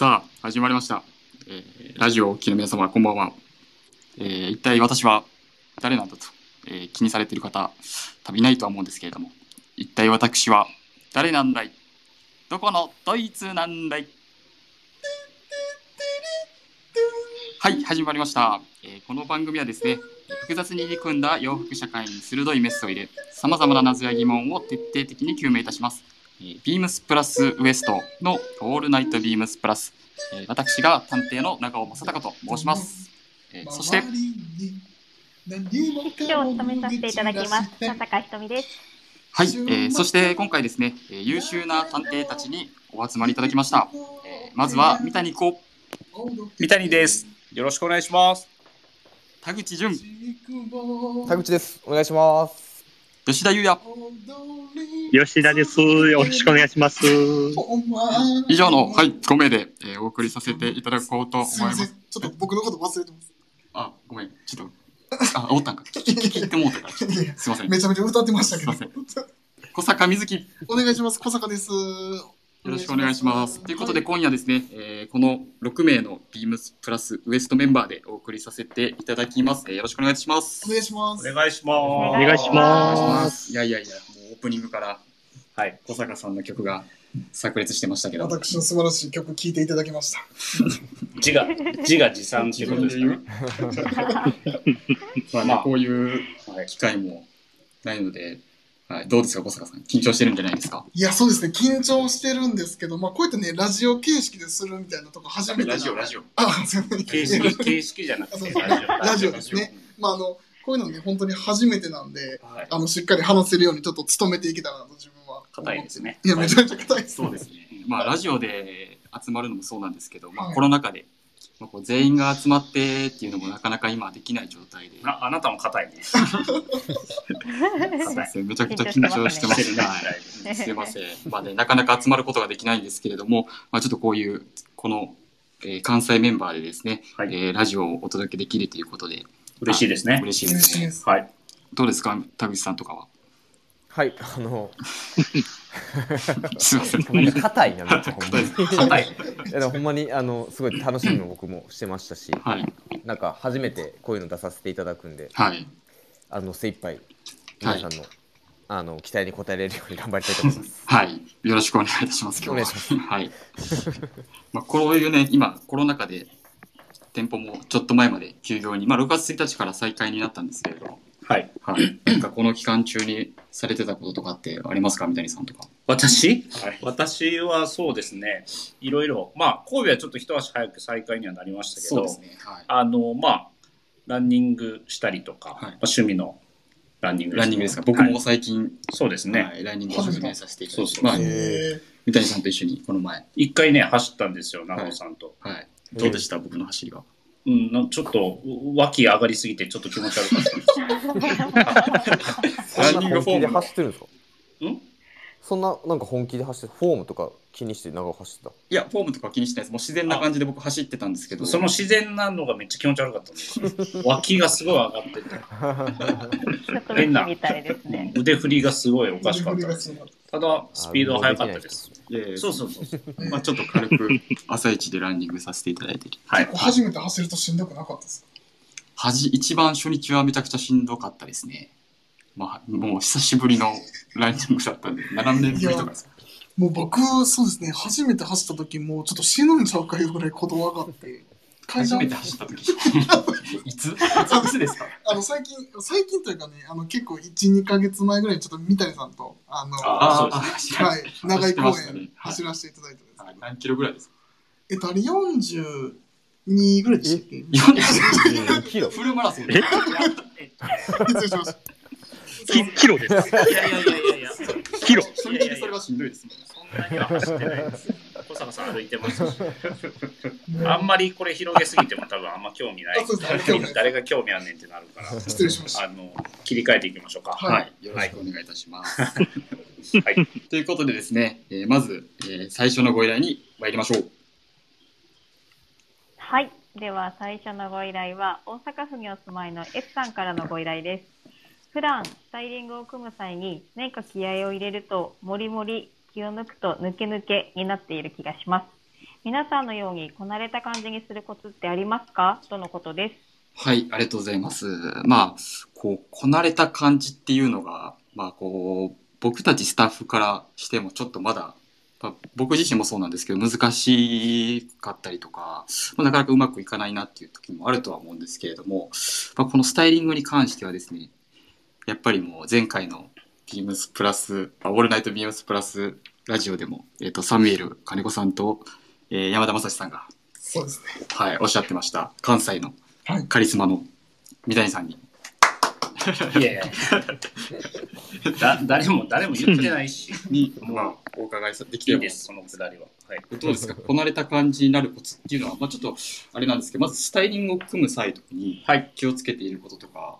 さあ、始まりました。えーラジオをお聞きの皆様、こんばんは。えー一体私は誰なんだと、えー気にされている方、多分いないとは思うんですけれども、一体私は誰なんだいどこのドイツなんだいはい、始まりました。えーこの番組はですね、複雑に入り組んだ洋服社会に鋭いメスを入れ、様々な謎や疑問を徹底的に究明いたします。えービームスプラスウエストのオールナイトビームスプラス、えー私が探偵の長尾正隆と申します。えーそして、室長を務めさせていただきます。佐坂ひとみです。はい、えーそして今回ですね、えー優秀な探偵たちにお集まりいただきました。えーまずは三谷幸、三谷です。よろしくお願いします。田口淳、田口です。お願いします。吉田裕也、吉田です。よろしくお願いします。以上の、はい、5名で、えーお送りさせていただこうと思いすみませんます。。ちょっと僕のこと忘れてます。あ、ごめん、ちょっと、あ、おったんか。聞き聞いてもうたから、すいません。めちゃめちゃ歌ってましたけど。すい小坂瑞希、お願いします。小坂です。よろしくお願いします。ということで、今夜ですね、えーこの6名のビームスプラスウエストメンバーでお送りさせていただきます。えーよろしくお願いします。お願いします。お願いしまおお願いしま。ますす。いやいやいや、もうオープニングからす。はい。小坂さんの曲が炸裂してましたけど。私の素晴らしい曲聴いていただきました。自画、自画自賛ということですかね。まあね、まあこういう機会もないので、はい、どうですか、小坂さん。緊張してるんじゃないですか？いや、そうですね。緊張してるんですけど、まあ、こうやってね、ラジオ形式でするみたいなとこ初めてラジオ、ラジオ。あ、すみません。形式、形式じゃなくて、ラジオ。ラジオですね。まあ、あの、こういうのね、本当に初めてなんで、はい。あの、しっかり話せるようにちょっと努めていけたらなと自分は。硬いですね。いや、めちゃめちゃ硬いです。そうですね。まあ、ラジオで集まるのもそうなんですけど、まあ、はいコロナ禍で、まあ、こう全員が集まってっていうのもなかなか今できない状態で、あ、あなたも硬いね。そうですねめちゃくちゃ緊張してます。はいすいません。まあね、なかなか集まることができないんですけれども、まあ、ちょっとこういう、この、えー関西メンバーでですね、はいえーラジオをお届けできるということで、嬉しいですね。嬉しいですね。す。はい。どうですか、田口さんとかは？はい、あの、すいません。硬いな、めっちゃほんまに。い硬い。やほんまに、あの、すごい楽しみも僕もしてましたし、はい。なんか初めてこういうの出させていただくんで、はい。あの、精一杯、皆さんの、あの、期待に応えれるように頑張りたいと思います。はい。よろしくお願いいたします。今日は。いしはい。まあ、こういうね、今、コロナ禍で、店舗もちょっと前まで休業に、まあ、6月1日から再開になったんですけれど、はい。はい。なんかこの期間中にされてたこととかってありますか三谷さんとか。私？はい。私はそうですね。いろいろ。まあ、神戸はちょっと一足早く再開にはなりましたけど、そうですね。はい。あの、まあ、ランニングしたりとか、はいまあ趣味のランニングランニングですか？僕はいも最近、そうですね。はい、ランニングを始めさせていただいて、三谷さんと一緒にこの前、一回ね、走ったんですよ、長尾さんと。はい。どうでした、僕の走りは。うん、なちょっと、う脇上がりすぎて、ちょっと気持ち悪かったんですよ。そんな本気で走ってるん？ですかんそんな、なんか本気で走って、フォームとか気にして長尾走ってた？いや、フォームとかは気にしてないです。もう自然な感じで僕走ってたんですけど、その自然なのがめっちゃ気持ち悪かった。脇がすごい上がってて、植物みたいですね。腕振りがすごいおー、かしかったです。ただ、スピードは速かったです。いやいやそうそうそう。まあちょっと軽く 朝一でランニングさせていただいてる。はい。初めて走るとしんどくなかったですか？はじ、一番初日はめちゃくちゃしんどかったですね。まあ、もう久しぶりのランニングだったんで、7年ぶりとかですか？もう僕、そうですね、初めて走った時もうちょっと死ぬんちゃうかいうぐらい鼓動上がって、初めて走った時。いついつですか？あの最近、最近というかね、あの結構1、2ヶ月前ぐらいにちょっと三谷さんと、あの、はい、長井公園走らせていただいたんですけど、はい何キロぐらいですか？えっと、あれ42ぐらいでしたっけ？2キロ。フルマラソンえ失礼しました。キキロです。いやいやいやいやいや。キロ。初日でそれはしんどいですもんね。そんなには走ってないです。小坂さん歩いてましたし。あんまりこれ広げすぎても多分あんま興味ない。誰が興味あんねんってなるから。失礼しました。あの、切り替えていきましょうか。はいはい。よろしくお願いいたします。はい。ということでですね、えーまず、えー最初のご依頼に参りましょう。はい。では最初のご依頼は大阪府にお住まいの F さんからのご依頼です。普段スタイリングを組む際に何か気合を入れるともりもり気を抜くと抜け抜けになっている気がします。皆さんのようにこなれた感じにするコツってありますか？とのことです。はい、ありがとうございます。まあ、こう、こなれた感じっていうのが、まあ、こう、僕たちスタッフからしてもちょっとまだ、僕自身もそうなんですけど、難しかったりとか、まあ、なかなかうまくいかないなっていう時もあるとは思うんですけれども、まあ、このスタイリングに関してはですね、やっぱりもう前回のビームスプラス、あオールナイトビームスプラスラジオでも、えっ、と、サミュエル金子さんと、えー山田正史さんが、そうですね。はい、おっしゃってました。関西のはい。カリスマの三谷さんに。いやいや。だ誰も誰も言ってないし。に、まあ、お伺いできても。いいです。そのくだりは。はい。どうですか？こなれた感じになるコツっていうのは、まあ、ちょっとあれなんですけどまずスタイリングを組む際とかにはい。気をつけていることとか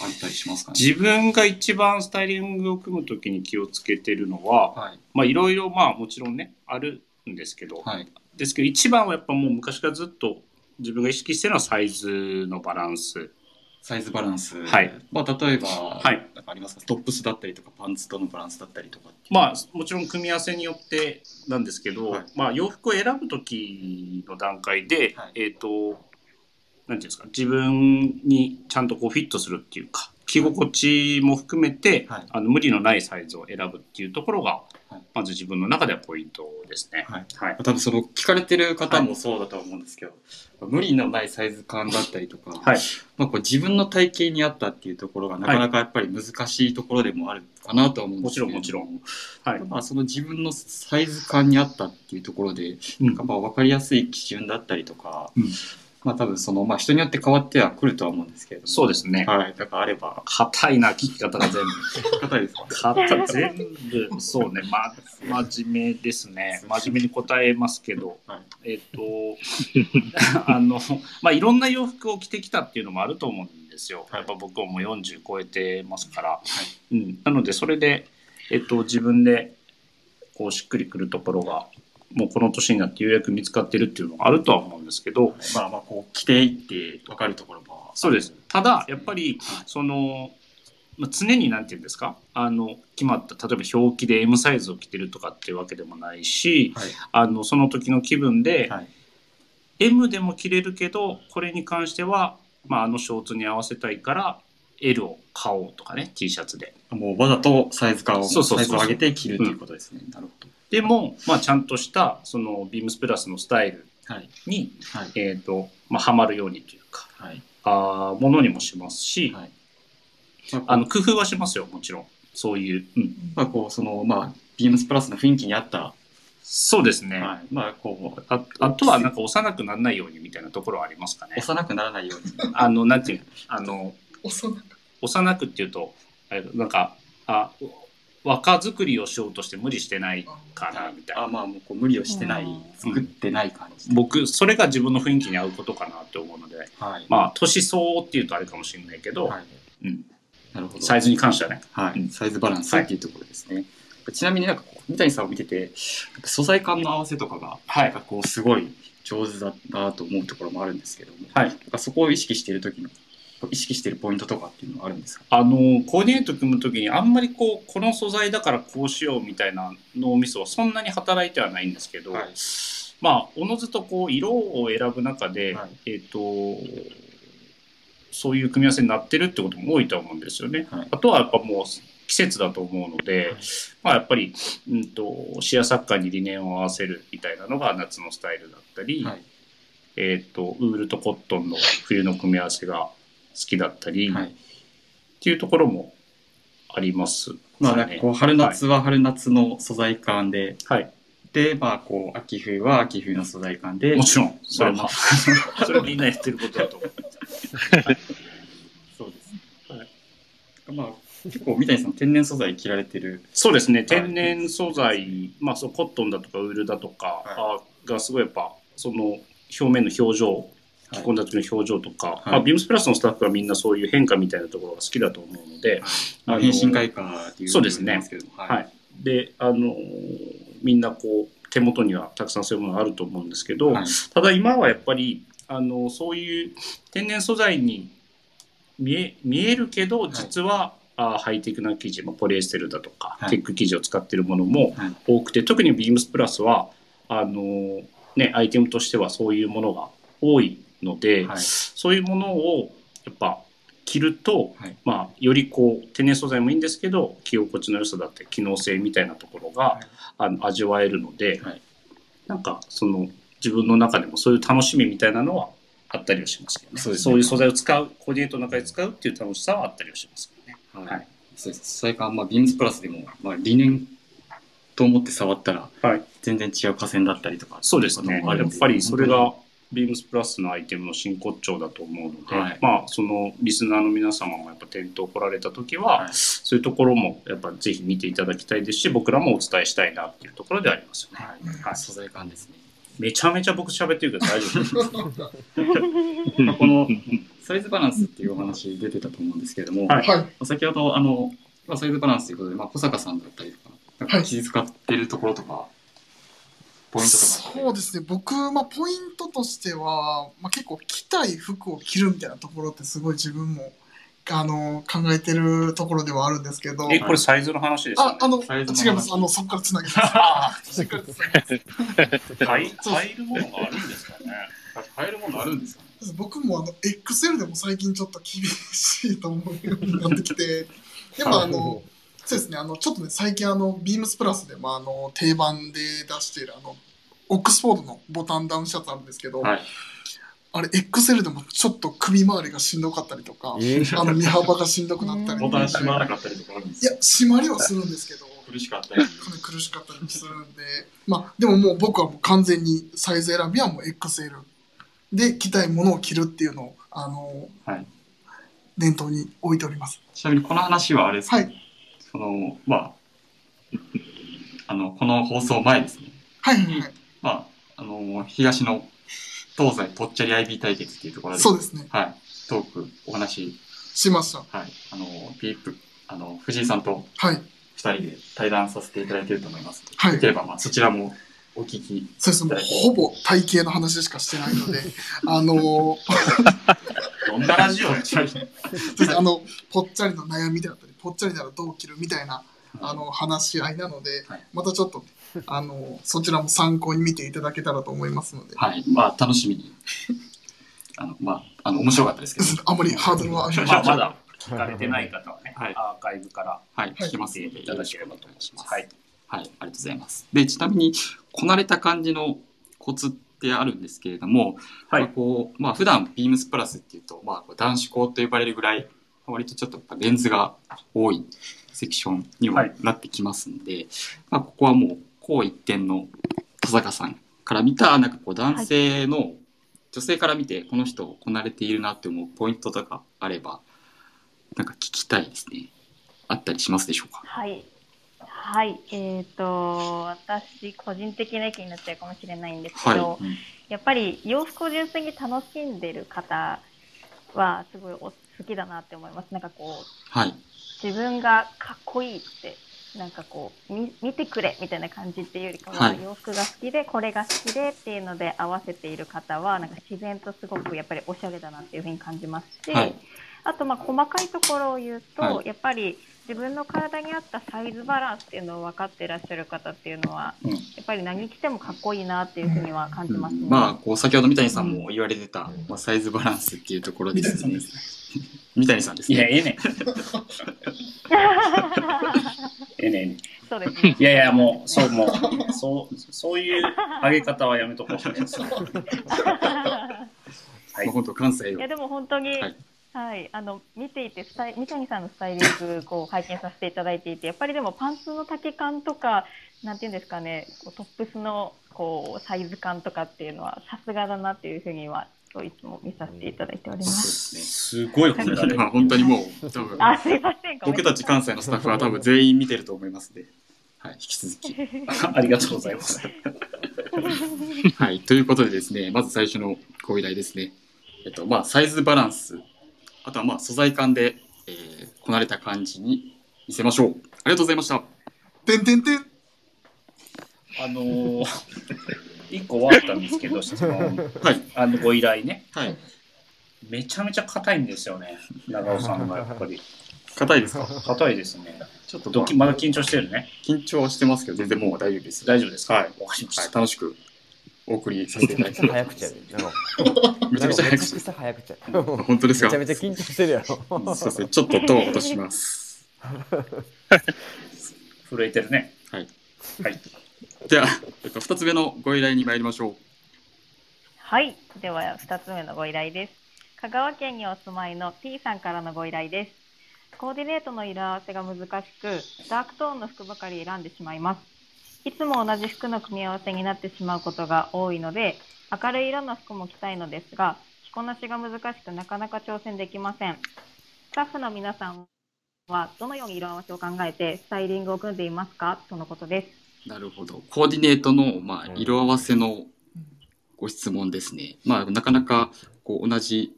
あったりしますかね？自分が一番スタイリングを組むときに気をつけてるのははい。まあいろいろまあもちろんねあるんですけど、はい。ですけど一番はやっぱもう昔からずっと自分が意識してるのはサイズのバランス。サイズバランス、はい。まあ、例えば、はい。なんかありますか？トップスだったりとかパンツとのバランスだったりとかまあもちろん組み合わせによってなんですけど、はい。まあ洋服を選ぶ時の段階で、はい。えっ、となんていうんですか自分にちゃんとこうフィットするっていうか着心地も含めて、はい。あの無理のないサイズを選ぶっていうところが、はい。まず自分の中ではポイントですね。はい。はい。多分その聞かれてる方もそうだとは思うんですけど、無理のないサイズ感だったりとか、はい。まあ、こう自分の体型に合ったっていうところがなかなかやっぱり難しいところでもあるかなとは思うんですけどもちろんもはい。まあ、その自分のサイズ感に合ったっていうところで、うん。なんかまあ分かりやすい基準だったりとか、うんまあ多分その、まあ人によって変わってはくるとは思うんですけれども。そうですね。はい。だからあれば、硬いな聞き方が全部。方ですか？硬全部そうね、ま、真面目ですね。真面目に答えますけど、はいえっ、と、あの、まあ、いろんな洋服を着てきたっていうのもあると思うんですよ。はいやっぱ僕はもう40超えてますから。うん、なので、それで、えっ、と、自分で、こう、しっくりくるところが、もうこの年になってようやく見つかってるっていうのもあるとは思うんですけど、まあまあこう着ていって分かるところも。そうです。ただ、やっぱり、その、まあ、常になんて言うんですか？あの、決まった、例えば表記で M サイズを着てるとかっていうわけでもないし、はい。あの、その時の気分で、はい M でも着れるけど、これに関しては、まあ、あのショーツに合わせたいから、L を買おうとかね、T シャツで。もうわざとサイズ感を、サイズを上げて着るということですね。なるほでも、まあ、ちゃんとした、その、ビームスプラスのスタイルど。はい。に、はい。えっ、と、まあ、はまるようにというか、はい。あーものにもしますし、はい。まあ、あの、工夫はしますよ、もちろん。そういう。うん。まあこう、その、まあ、ビームスプラスの雰囲気に合った、そうですね。はい。まあこう、ああとはなんか幼くならないようにみたいなところはありますかね。幼くならないように。あの、なんていうのあの、幼く幼くっていうと、なんか、あ、若作りをしようとして無理してないかな、みたいな。あまあもうこう無理をしてない、うん作ってない感じで。僕、それが自分の雰囲気に合うことかなって思うので、はい。まあ、年相応っていうとあれかもしれないけど、はい。うん、なるほど。サイズに関してはね。はい、うんサイズバランスっていうところですね。ちなみになんか三谷さんを見てて、素材感の合わせとかが、はいなんかこう、すごい上手だなと思うところもあるんですけども、はい。そこを意識している時の、意識しているポイントとかっていうのはあるんですか？あの、コーディネート組むときにあんまりこう、この素材だからこうしようみたいな脳みそはそんなに働いてはないんですけど、はい。まあ、おのずとこう、色を選ぶ中で、はい。えっ、と、そういう組み合わせになってるってことも多いと思うんですよね。はい。あとはやっぱもう季節だと思うので、まあやっぱり、うんと、シアサッカーに理念を合わせるみたいなのが夏のスタイルだったり、はい。えっ、と、ウールとコットンの冬の組み合わせが好きだったり、はい。っていうところもあります、まあこう、春夏は春夏の素材感で、はい。で、まあこう、秋冬は秋冬の素材感で、もちろん、それもまあ、それみんなやってることだと思う。そうです。はい。まあ、結構三谷さん天然素材着られてる。そうですね、天然素材、まあ、そうコットンだとかウールだとか、あがすごいやっぱ、その表面の表情、着込んだ時の表情とか、い。まあ、ビームスプラスのスタッフはみんなそういう変化みたいなところが好きだと思うので、まあ、あの変身開花っていうそうですね言いますけどははい。い。で、あのーみんなこう、手元にはたくさんそういうものがあると思うんですけど、はい。ただ今はやっぱり、あのそういう天然素材に見え見えるけど、実は、あハイテクな生地、まあ、ポリエステルだとか、はい。テック生地を使っているものもはい。多くて、特にビームスプラスは、あのね、アイテムとしてはそういうものが多いので、はい。そういうものをやっぱ着ると、はい。まあ、よりこう天然素材もいいんですけど着心地の良さだったり機能性みたいなところが、はい。あの味わえるので、はい。なんかその自分の中でもそういう楽しみみたいなのはあったりはしますけどね。そうですね。いう素材を使うコーディネートの中で使うっていう楽しさはあったりはしますけどね。はい。はい。そうです。それから、まあ、ビームスプラスでも、まあ、理念と思って触ったら、はい。全然違う河川だったりとか。そうですね。やっぱりそれがビームスプラスのアイテムの真骨頂だと思うので、はいまあそのリスナーの皆様もやっぱ店頭来られた時は、はいそういうところもやっぱぜひ見ていただきたいですし、僕らもお伝えしたいなっていうところではありますよね。はい。はい、素材感ですね。めちゃめちゃ僕喋ってるけど大丈夫 このサイズバランスっていうお話出てたと思うんですけれども、はいはい。先ほど、あの、まあ、サイズバランスということで、まあ、小坂さんだったりとか、なんか気遣ってるところとか、ポイントとか。そうですね。僕、まあ、ポイントとしては、まあ、結構着たい服を着るみたいなところってすごい自分も、あの、考えてるところではあるんですけど、え、これサイズの話ですよね、。ああの、違います。あの、そこからつなげます。入入るものがあるんですかね？買えるものあるんですか？ね僕もあの XL でも最近ちょっと厳しいと思うようになってきて、でもあの、そうですね、あの、ちょっとね、最近あの、ビームスプラスでもあの、定番で出しているあの、オックスフォードのボタンダウンシャツあるんですけど、はい。あれ XL でもちょっと首周りがしんどかったりとか、えーあの、身幅がしんどくなったり ボタン閉まらないかったりとかあるんですや、締まりはするんですけど、苦しかったり。かなり苦しかったりもするんで、まあ、でももう僕はもう完全にサイズ選びはもう XL で着たいものを着るっていうのを、あの、はい念頭に置いております。ちなみにこの話はあれですか、はい。その、まあ、あの、この放送前ですね。はいはいはい。まあ、あの、東の東西ぽっちゃり IB 対決っていうところで、そうですね。はい、トーク、お話、しました。はい、あの、ピープ、あの、藤井さんとはい。二人で対談させていただいていると思います。はいよければ、まあ、そちらもお聞き。そうですね。もうほぼ体型の話しかしてないので、あのー、どんなラジオ あの、ぽっちゃりの悩みであったり、ぽっちゃりならどう着る？みたいな、あの、話し合いなので、はい。またちょっと、あの、そちらも参考に見ていただけたらと思いますので、はい、まあ、楽しみに。あの、まあ、あの、面白かったですけど、あまりハードルは上げまあ、ままだ聞かれてない方はね、はい。アーカイブからはい、聞けます見ので、ていただければと思います。は、はい。い。はい、ありがとうございます。で、ちなみに、こなれた感じのコツってあるんですけれども、はい。まあこう、まあ、普段ビームスプラスっていうと、まあ、男子校と呼ばれるぐらい、割とちょっとレンズが多いセクションにもはいなってきますんで、まあ、ここはもう、こう一点の田坂さんから見た、なんかこう男性の、女性から見て、この人こなれているなって思うポイントとかあれば、なんか聞きたいですね。あったりしますでしょうか？はい。はい。えっ、と、私、個人的な意見になっちゃうかもしれないんですけど、はい。やっぱり洋服を純粋に楽しんでる方は、すごいお好きだなって思います。なんかこう、はい。自分がかっこいいって、なんかこう、み見てくれみたいな感じっていうよりかは、はい洋服が好きで、これが好きでっていうので合わせている方は、なんか自然とすごくやっぱりおしゃれだなっていうふうに感じますし、はいあと、まあ、細かいところを言うと、はいやっぱり自分の体に合ったサイズバランスっていうのを分かっていらっしゃる方っていうのは、うんやっぱり何着てもかっこいいなっていうふうには感じますね。まあ、こう、先ほど三谷さんも言われてた、まあ、サイズバランスっていうところですね三谷さんですいや、ね。ええねん。ええねん。そうですね。いやいや、もう、そう、もう、そう、そういう上げ方はやめとこう。はいまあ、本当関西をいや。でも本当に、ははいい、あの見ていてスタイ三谷さんのスタイリングこう拝見させていただいていてやっぱりでもパンツの丈感とかなんていうんですかねこうトップスのこうサイズ感とかっていうのはさすがだなっていうふうにはそういつも見させていただいておりま。そうですすすごい褒められる。まあ、本当にもう、多分、あすいません。僕たち関西のスタッフは多分全員見てると思いますので、はい、引き続き。ありがとうございます。はい、ということでですね、まず最初のご依頼ですね。えっと、まあ、サイズバランス、あとはまあ、素材感で、えーこなれた感じに見せましょう。ありがとうございました。てんてんてん。あのー、一個終わったんですけど、質問。はい、あの、ご依頼ね。はい。めちゃめちゃ硬いんですよね。長尾さんがやっぱり。硬いですか？硬いですね。ちょっとドキまだ緊張してるね。緊張はしてますけど、全然もう大丈夫です。大丈夫ですか？はいわかりました。はい、楽しくお送りさせていただき めちゃくちゃ早口やで。なんかめちゃくちゃ早口めちゃくちゃ早口。本当ですか？めちゃめちゃ緊張してるやろ。そうですねちょっとトーン落とします 震えてるね。はいはい。では、えっと、2つ目のご依頼に参りましょうはい。では、2つ目のご依頼です。香川県にお住まいの T さんからのご依頼です。コーディネートの色合わせが難しく、ダークトーンの服ばかり選んでしまいます。いつも同じ服の組み合わせになってしまうことが多いので、明るい色の服も着たいのですが、着こなしが難しくなかなか挑戦できません。スタッフの皆さんはどのように色合わせを考えてスタイリングを組んでいますか？とのことです。なるほどコーディネートの、まあ、うん色合わせのご質問ですね、まあ、なかなかこう同じ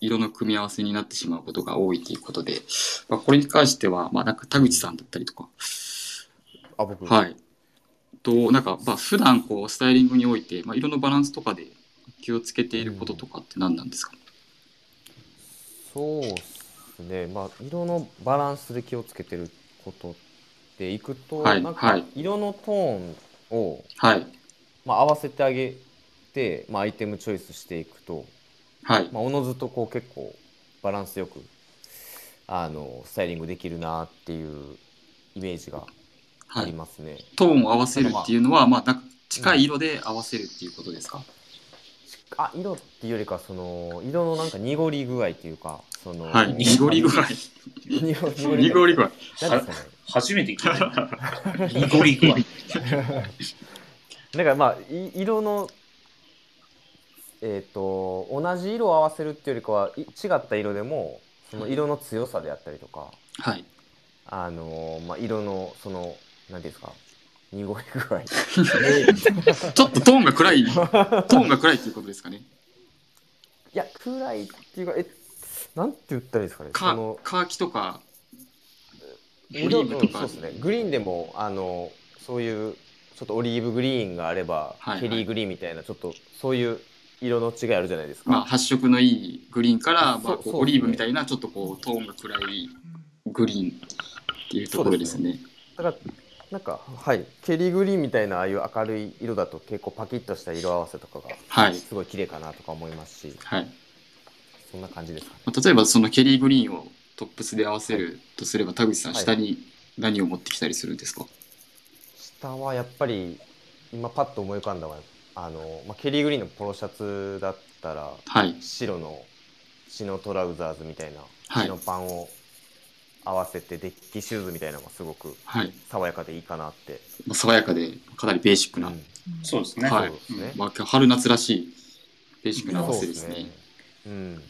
色の組み合わせになってしまうことが多いということで、まあ、これに関しては、まあ、なんか田口さんだったりとか、あ、僕。はい。と、なんか、まあ、普段こう、スタイリングにおいて、まあ、色のバランスとかで気をつけていることとかって何なんですか、そうですね。まあ、色のバランスで気をつけてることっていくと、はいなんかはい色のトーンを、はい。まあ、合わせてあげて、まあ、アイテムチョイスしていくと、はい。まあ、おのずとこう結構バランスよくあのスタイリングできるなっていうイメージがあはい。りますね。トーンを合わせるっていうのは、まあ、なんか近い色で合わせるっていうことですか、あ色っていうよりかその色のなんか濁り具合っていうかそのはい。濁り具合。濁り具合初めて聞いた。濁り具合。だからまあい色のえっ、と同じ色を合わせるっていうよりかはい違った色でもその色の強さであったりとか、はい。あのまあ色のその何ていうんですか？濁り具合。ちょっとトーンが暗い、トーンが暗いっていうことですかね。いや暗いっていうかえなんて言ったらいいですかね？そかのカーキとか、オリ色ーブとか。うんそうですね。グリーンでもあのそういうちょっとオリーブグリーンがあれば、はいはい。ケリーグリーンみたいなちょっとそういう色の違いあるじゃないですか、まあ、発色のいいグリーンから、まあ、オリーブみたいなちょっとこうトーンが暗いグリーンっていうところですね。だからなんかはいケリーグリーンみたいなああいう明るい色だと結構パキッとした色合わせとかがはい。すごい綺麗かなとか思いますしはい。そんな感じですかねまあ例えばそのケリーグリーンをトップスで合わせるとすれば田口さんはい下に何を持ってきたりするんですか、下はやっぱり今パッと思い浮かんだのはあの、まあ、ケリーグリーンのポロシャツだったらはい。白のチノトラウザーズみたいなはいチノパンを合わせてデッキシューズみたいなのがすごくはい。爽やかでいいかなって、まあ、爽やかでかなりベーシックな、うんそうですね。はいですね、まあ、春夏らしいベーシックな合わせですね。うん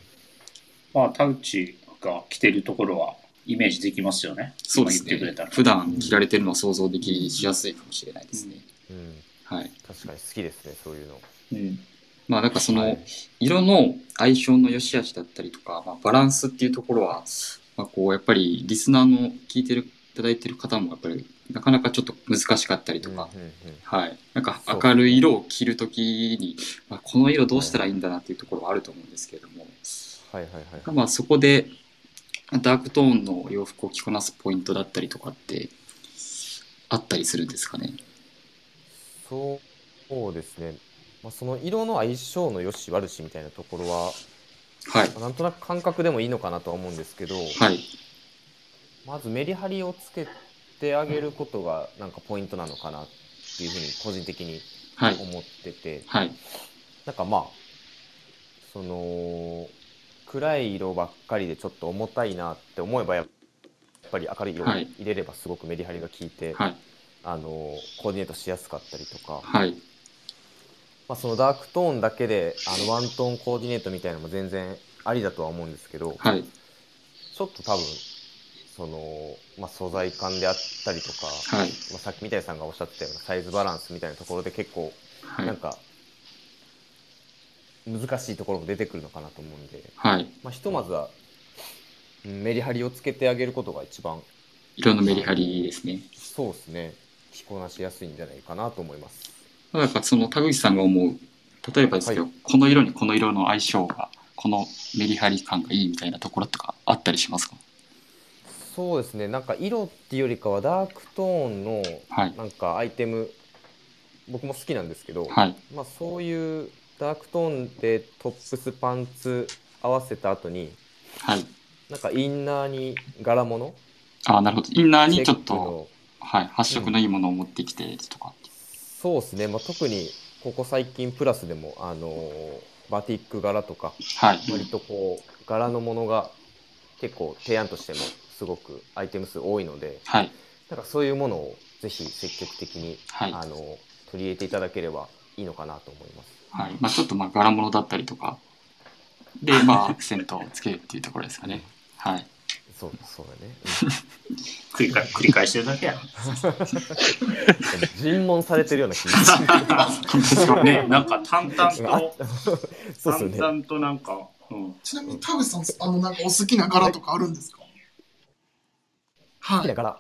まあ、田内が着てるところはイメージできますよね。そうですね。普段着られてるのは想像できしやすいかもしれないですね。うん、はい。確かに好きですねそういうのうん。まあなんかそのはい色の相性の良し悪しだったりとか、まあ、バランスっていうところは、まあ、こうやっぱりリスナーの聞いてるいただいてる方もやっぱりなかなかちょっと難しかったりとか、うんうんうん。はい、なんか明るい色を着るときに、まあ、この色どうしたらいいんだなっていうところはあると思うんですけれども、はいはいはいまあ、そこでダークトーンの洋服を着こなすポイントだったりとかってあったりするんですかね。そうですね、まあ、その色の相性の良し悪しみたいなところは、はい。まあなんとなく感覚でもいいのかなとは思うんですけど、はい。まずメリハリをつけてあげることがなんかポイントなのかなっていうふうに個人的にはい。思ってて、はい。なんかまあその暗い色ばっかりでちょっと重たいなって思えばやっぱり明るい色をはい。入れればすごくメリハリが効いて、はい。あのコーディネートしやすかったりとか、はいまあ、そのダークトーンだけであのワントーンコーディネートみたいなのも全然ありだとは思うんですけど、はい。ちょっと多分その、まあ、素材感であったりとか、はい。まあ、さっき三谷さんがおっしゃってたようなサイズバランスみたいなところで結構はい。なんか難しいところも出てくるのかなと思うんで、はい。まあ、ひとまずはうんメリハリをつけてあげることが一番色のメリハリですね。そうですね。着こなしやすいんじゃないかなと思います。ただやっぱその田口さんが思う例えばですけど、はいこの色にこの色の相性がこのメリハリ感がいいみたいなところとかあったりしますか？そうですねなんか色っていうよりかはダークトーンのはいなんかアイテム僕も好きなんですけど、はい。まあ、そういうダークトーンでトップスパンツ合わせた後にはい。なんかインナーに柄物ああ、なるほど。インナーにちょっと、はい、発色のいいものを持ってきてとか。そうですね、まあ、特にここ最近プラスでも、あのーバティック柄とかはい。割とこう柄のものが結構提案としてもすごくアイテム数多いのではい。なんかそういうものをぜひ積極的に、はい。あの取り入れていただければいいのかなと思います。はい。まあちょっとまあ柄物だったりとか。で、まあアクセントをつけるっていうところですかね。はい。そうそうだね、繰り返繰り返してるだけや。うん尋問されてるような気がする。ね、なんか淡々あと、そうですよね。淡々となんか、うん、ちなみに田口さん、あの、なんかお好きな柄とかあるんですか？はい。好きな柄。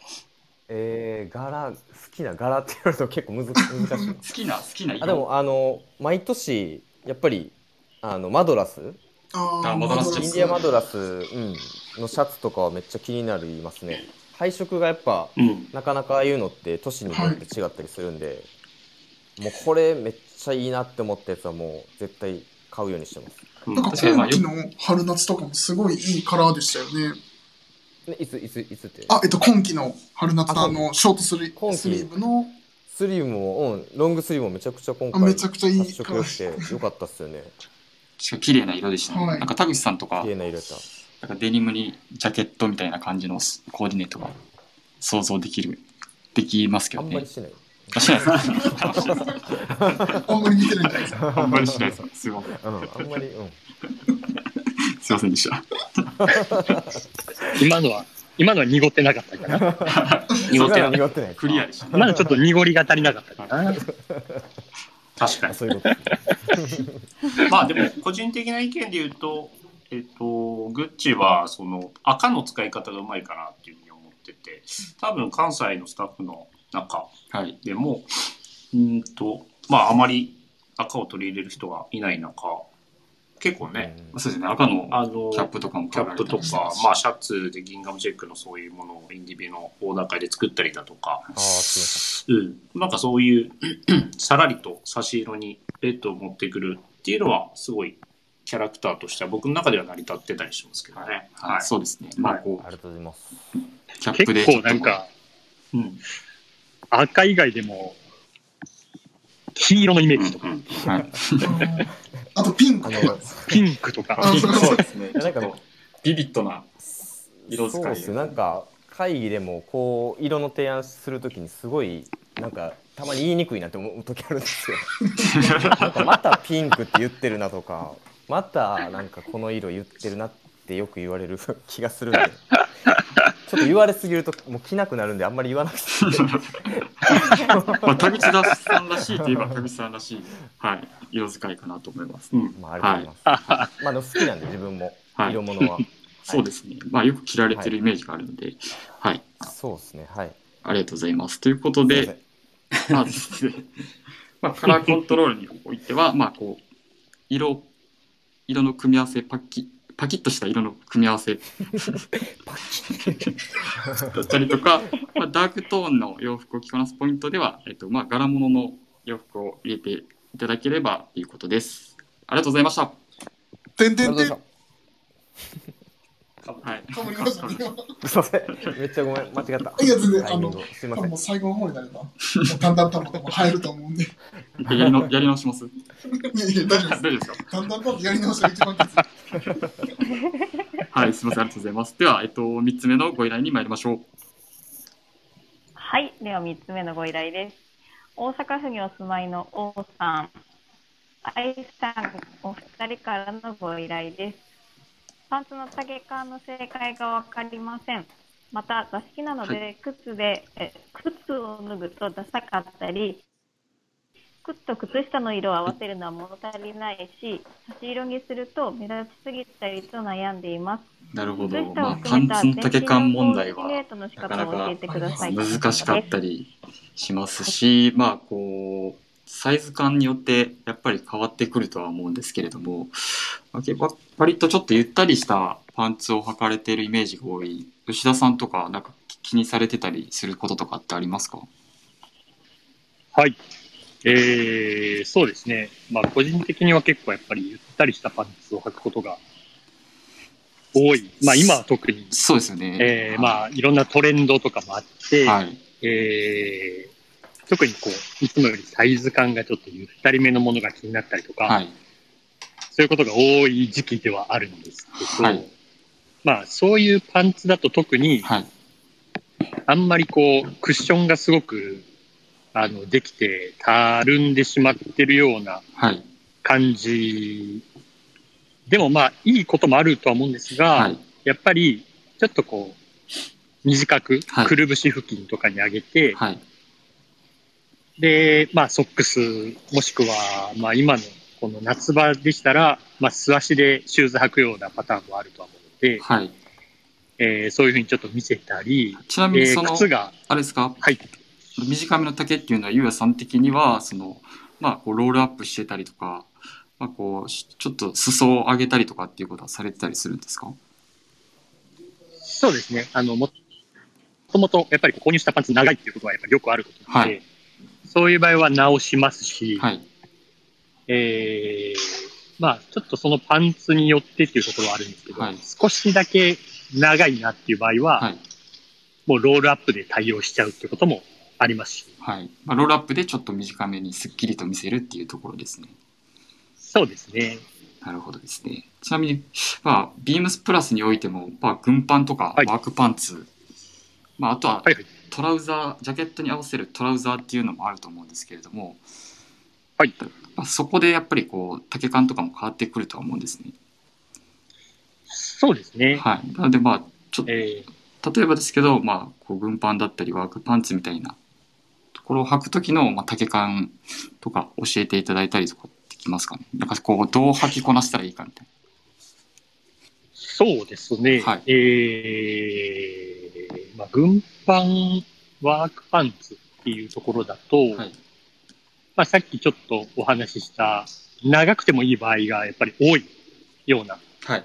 えー、柄、好きな柄って言われると結構むず 難しいな。好きな、好きな色。あでも、あの、毎年、やっぱり、あの、マドラスああマドラスインディアマドラス、うん、のシャツとかはめっちゃ気になりますね。配色がやっぱ、うん、なかなかああいうのって年によって違ったりするんで、もうこれめっちゃいいなって思ったやつはもう絶対買うようにしてます。うんなんか今季の春夏とかもすごいいいカラーでしたよね。ね、いつ、いつ、いつって？あ、えっと、今季の春夏のああの、ショートスリスリーブの、スリーブも、うん、ロングスリーブもめちゃくちゃ今あ回めちゃくちゃいい発色良くてよかったっすよね。しかも綺麗な色でしたね。はいなんか田口さんとか綺、麗な色やった。なんかデニムにジャケットみたいな感じのコーディネートが想像できる、できますけどねあんまり。しない。あしないです。あんまり見てないんじゃないですか。あんまりしないです。すいません。うん、あんまり、うん。すいませんでした。今のは、今のは濁ってなかったかな。濁ってそれは濁ってない。クリアでした。まだちょっと濁りが足りなかったかな。あ、確かに。そういうこと。まあでも、個人的な意見で言うと、えっと、グッチは、その、赤の使い方がうまいかなっていうふうに思ってて、多分関西のスタッフの中はい。でも、うーんと、まああまり赤を取り入れる人がいない中、結構ね、そうですね。赤のキャップとかもキャップとか、まあ、シャツでギンガムチェックのそういうものをインディビのオーダー会で作ったりだとか、あうん、なんかそういう さらりと差し色にレッドを持ってくるっていうのはすごいキャラクターとしては僕の中では成り立ってたりしますけどね。はい。そうですね。まあ、こありがとうございます。う、キャップで結構なんか、うん、赤以外でも、黄色のイメージとか、はい。あとピンクピンクとか、あそうですね。なんかねビビッドな色使いそうですよなんか会議でもこう色の提案するときにすごいなんかたまに言いにくいなって思う時あるんですよ。なんかまたピンクって言ってるなとかまたなんかこの色言ってるなってよく言われる 気がするんで。ちょっと言われすぎるともう着なくなるんであんまり言わなくて まあ、田口さんらしいといえば田口さんらしい、はい、色使いかなと思います。うん、まあありがとうございます、まあでも好きなんで自分もはい。色物は、そうですね。まあ、よく着られてるイメージがあるので、はい、そうですね。はい。ありがとうございます。ということでん、まずですね、まあ、カラーコントロールにおいては、まあ、こう、色、色の組み合わせ、パキパキッとした色の組み合わせ だったりとか、まあ、ダークトーンの洋服を着こなすポイントでは、えっと、まあ、柄物の洋服を入れていただければということです。ありがとうございました。てんてんてん。ありがとうございまはい。かぶりましたね。すいませんめっちゃごめん間違ったいや全然タイミングをすいませんもう最後の方になれば、もうだんだん多分入ると思うんで。いやりのやり直します？やいや、大丈夫大丈夫です。だんだん多分やり直しが一番きつい。はい、すみません、ありがとうございます。では、えっと、3つ目のご依頼に参りましょう。はい、では3つ目のご依頼です。大阪府にお住まいの王さん、愛さん、お二人からのご依頼です。パンツの丈感の正解がわかりません。また、座敷なので、靴で、え靴を脱ぐとダサかったり、靴と靴下の色を合わせるのは物足りないし、差し色にすると目立ちすぎたりと悩んでいます。なるほど。まあ、パンツの丈感問題は全身のコーディネートの仕方を教えてください。難しかったりしますし、まあ、こう、サイズ感によってやっぱり変わってくるとは思うんですけれども、割とちょっとゆったりしたパンツを履かれているイメージが多い吉田さんとか、なんか気にされてたりすることとかってありますか？はい。えー、そうですね。まあ、個人的には結構やっぱりゆったりしたパンツを履くことが多い。まあ、今は特に、そうですよね。えー、まあ、いろんなトレンドとかもあって、はい。えー、特にこう、いつもよりサイズ感がちょっとゆったりめのものが気になったりとか、はい。そういうことが多い時期ではあるんですけど、はいまあ、そういうパンツだと特に、はい。あんまりこう、クッションがすごく、あの、できて、たるんでしまってるようなはい。感じ。でもまあ、いいこともあるとは思うんですが、はい。やっぱり、ちょっとこう、短くはい、くるぶし付近とかに上げて、はい。で、まあ、ソックス、もしくは、まあ、今の、この夏場でしたら、まあ、素足でシューズ履くようなパターンもあるとは思うので、はい。えーそういうふうにちょっと見せたり、ちなみにえーその、靴が、あれですか？はい、短めの丈っていうのは、ゆうやさん的には、その、まあ、こう、ロールアップしてたりとか、まあ、こう、しちょっと裾を上げたりとかっていうことはされてたりするんですか？そうですね。あの、もともと、やっぱり購入したパンツ長いっていうことはやっぱりよくあることなので、はいそういう場合は直しますし、はい。えーまあ、ちょっとそのパンツによってっていうところはあるんですけど、はい少しだけ長いなっていう場合は、はい。もうロールアップで対応しちゃうっていうこともありますし、はい。まあ、ロールアップでちょっと短めにスッキリと見せるっていうところですね。そうですね。なるほどですね。ちなみに、まあ、ビームスプラスにおいても、まあ、軍パンとかはいワークパンツ、まあ、あとははいはい。トラウザー、ジャケットに合わせるトラウザーっていうのもあると思うんですけれども、はい。まあ、そこでやっぱりこう、丈感とかも変わってくるとは思うんですね。そうですね。はい。なので、まあ、ちょっと、えー例えばですけど、まあ、こう軍パンだったりワークパンツみたいなところを履く時の、まあ、丈感とか教えていただいたりとかできますかねなんかこう、どう履きこなしたらいいかみたいそうですね。はいえーまあ、軍パン、ワークパンツっていうところだと、な。はい。まあ、さっきちょっとお話しした、長くてもいい場合がやっぱり多いようなはい。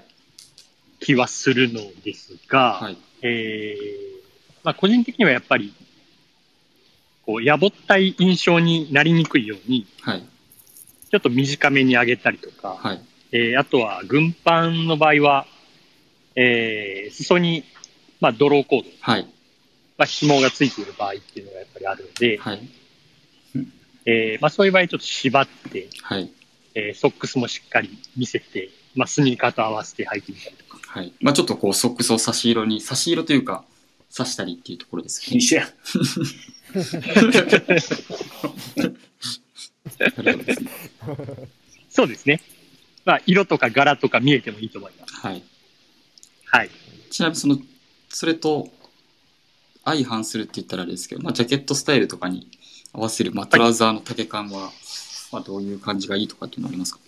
気はするのですが、はい。えーまあ、個人的にはやっぱり、こう、やぼったい印象になりにくいように、はい。ちょっと短めに上げたりとか、はい。えーあとは、軍パンの場合は、えー裾に、まあ、ドローコード、はい。まあ、紐がついている場合っていうのがやっぱりあるので、はい。えーまあ、そういう場合ちょっと縛って、はい。えーソックスもしっかり見せて、まあ、スニーカーと合わせて履いてみたりとか。はい。まあちょっとこう、ソックスを差し色に、差し色というか、差したりっていうところですよね。一緒や。そうですね。まあ、色とか柄とか見えてもいいと思います。はい。はい。ちなみにその、それと相反するって言ったらあれですけど、まあジャケットスタイルとかに合わせる、まあトラウザーの丈感は、まあどういう感じがいいとかっていうのありますか？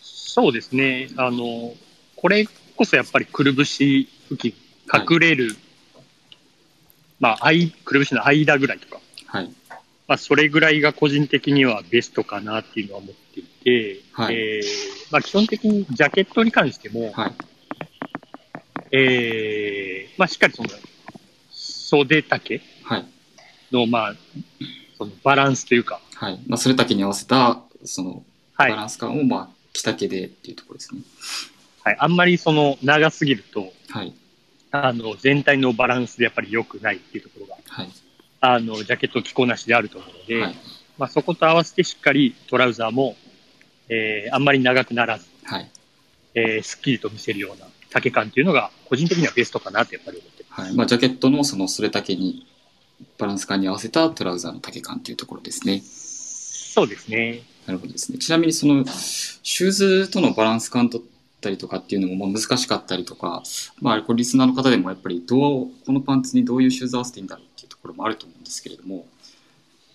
そうですね。あの、これこそやっぱりくるぶし付近、隠れる、まあ、間くるぶしの間ぐらいとか、はい。まあ、それぐらいが個人的にはベストかなっていうのは思っていて、はいえーまあ、基本的にジャケットに関しても、はい。えーまあ、しっかりその、袖丈はい。の、まあ、そのバランスというか、はい。まあそれ丈に合わせた、その、はい。バランス感を、まあ、着丈でっていうところですね。はい、あんまりその、長すぎると、はい。あの、全体のバランスでやっぱり良くないっていうところが、はい。あの、ジャケット着こなしであると思うので、はい。まあ、そこと合わせてしっかりトラウザーも、えーあんまり長くならず、はい。えーすっきりと見せるような丈感っていうのが、個人的にはベストかなってやっぱり思ってます。はい。まあジャケットのその、それ丈に、バランス感に合わせたトラウザーの丈感っていうところですね。そうですね。なるほどですね。ちなみにその、シューズとのバランス感だったりとかっていうのもまあ難しかったりとか、まあ、これリスナーの方でもやっぱりどう、このパンツにどういうシューズ合わせていいんだろうっていうところもあると思うんですけれども、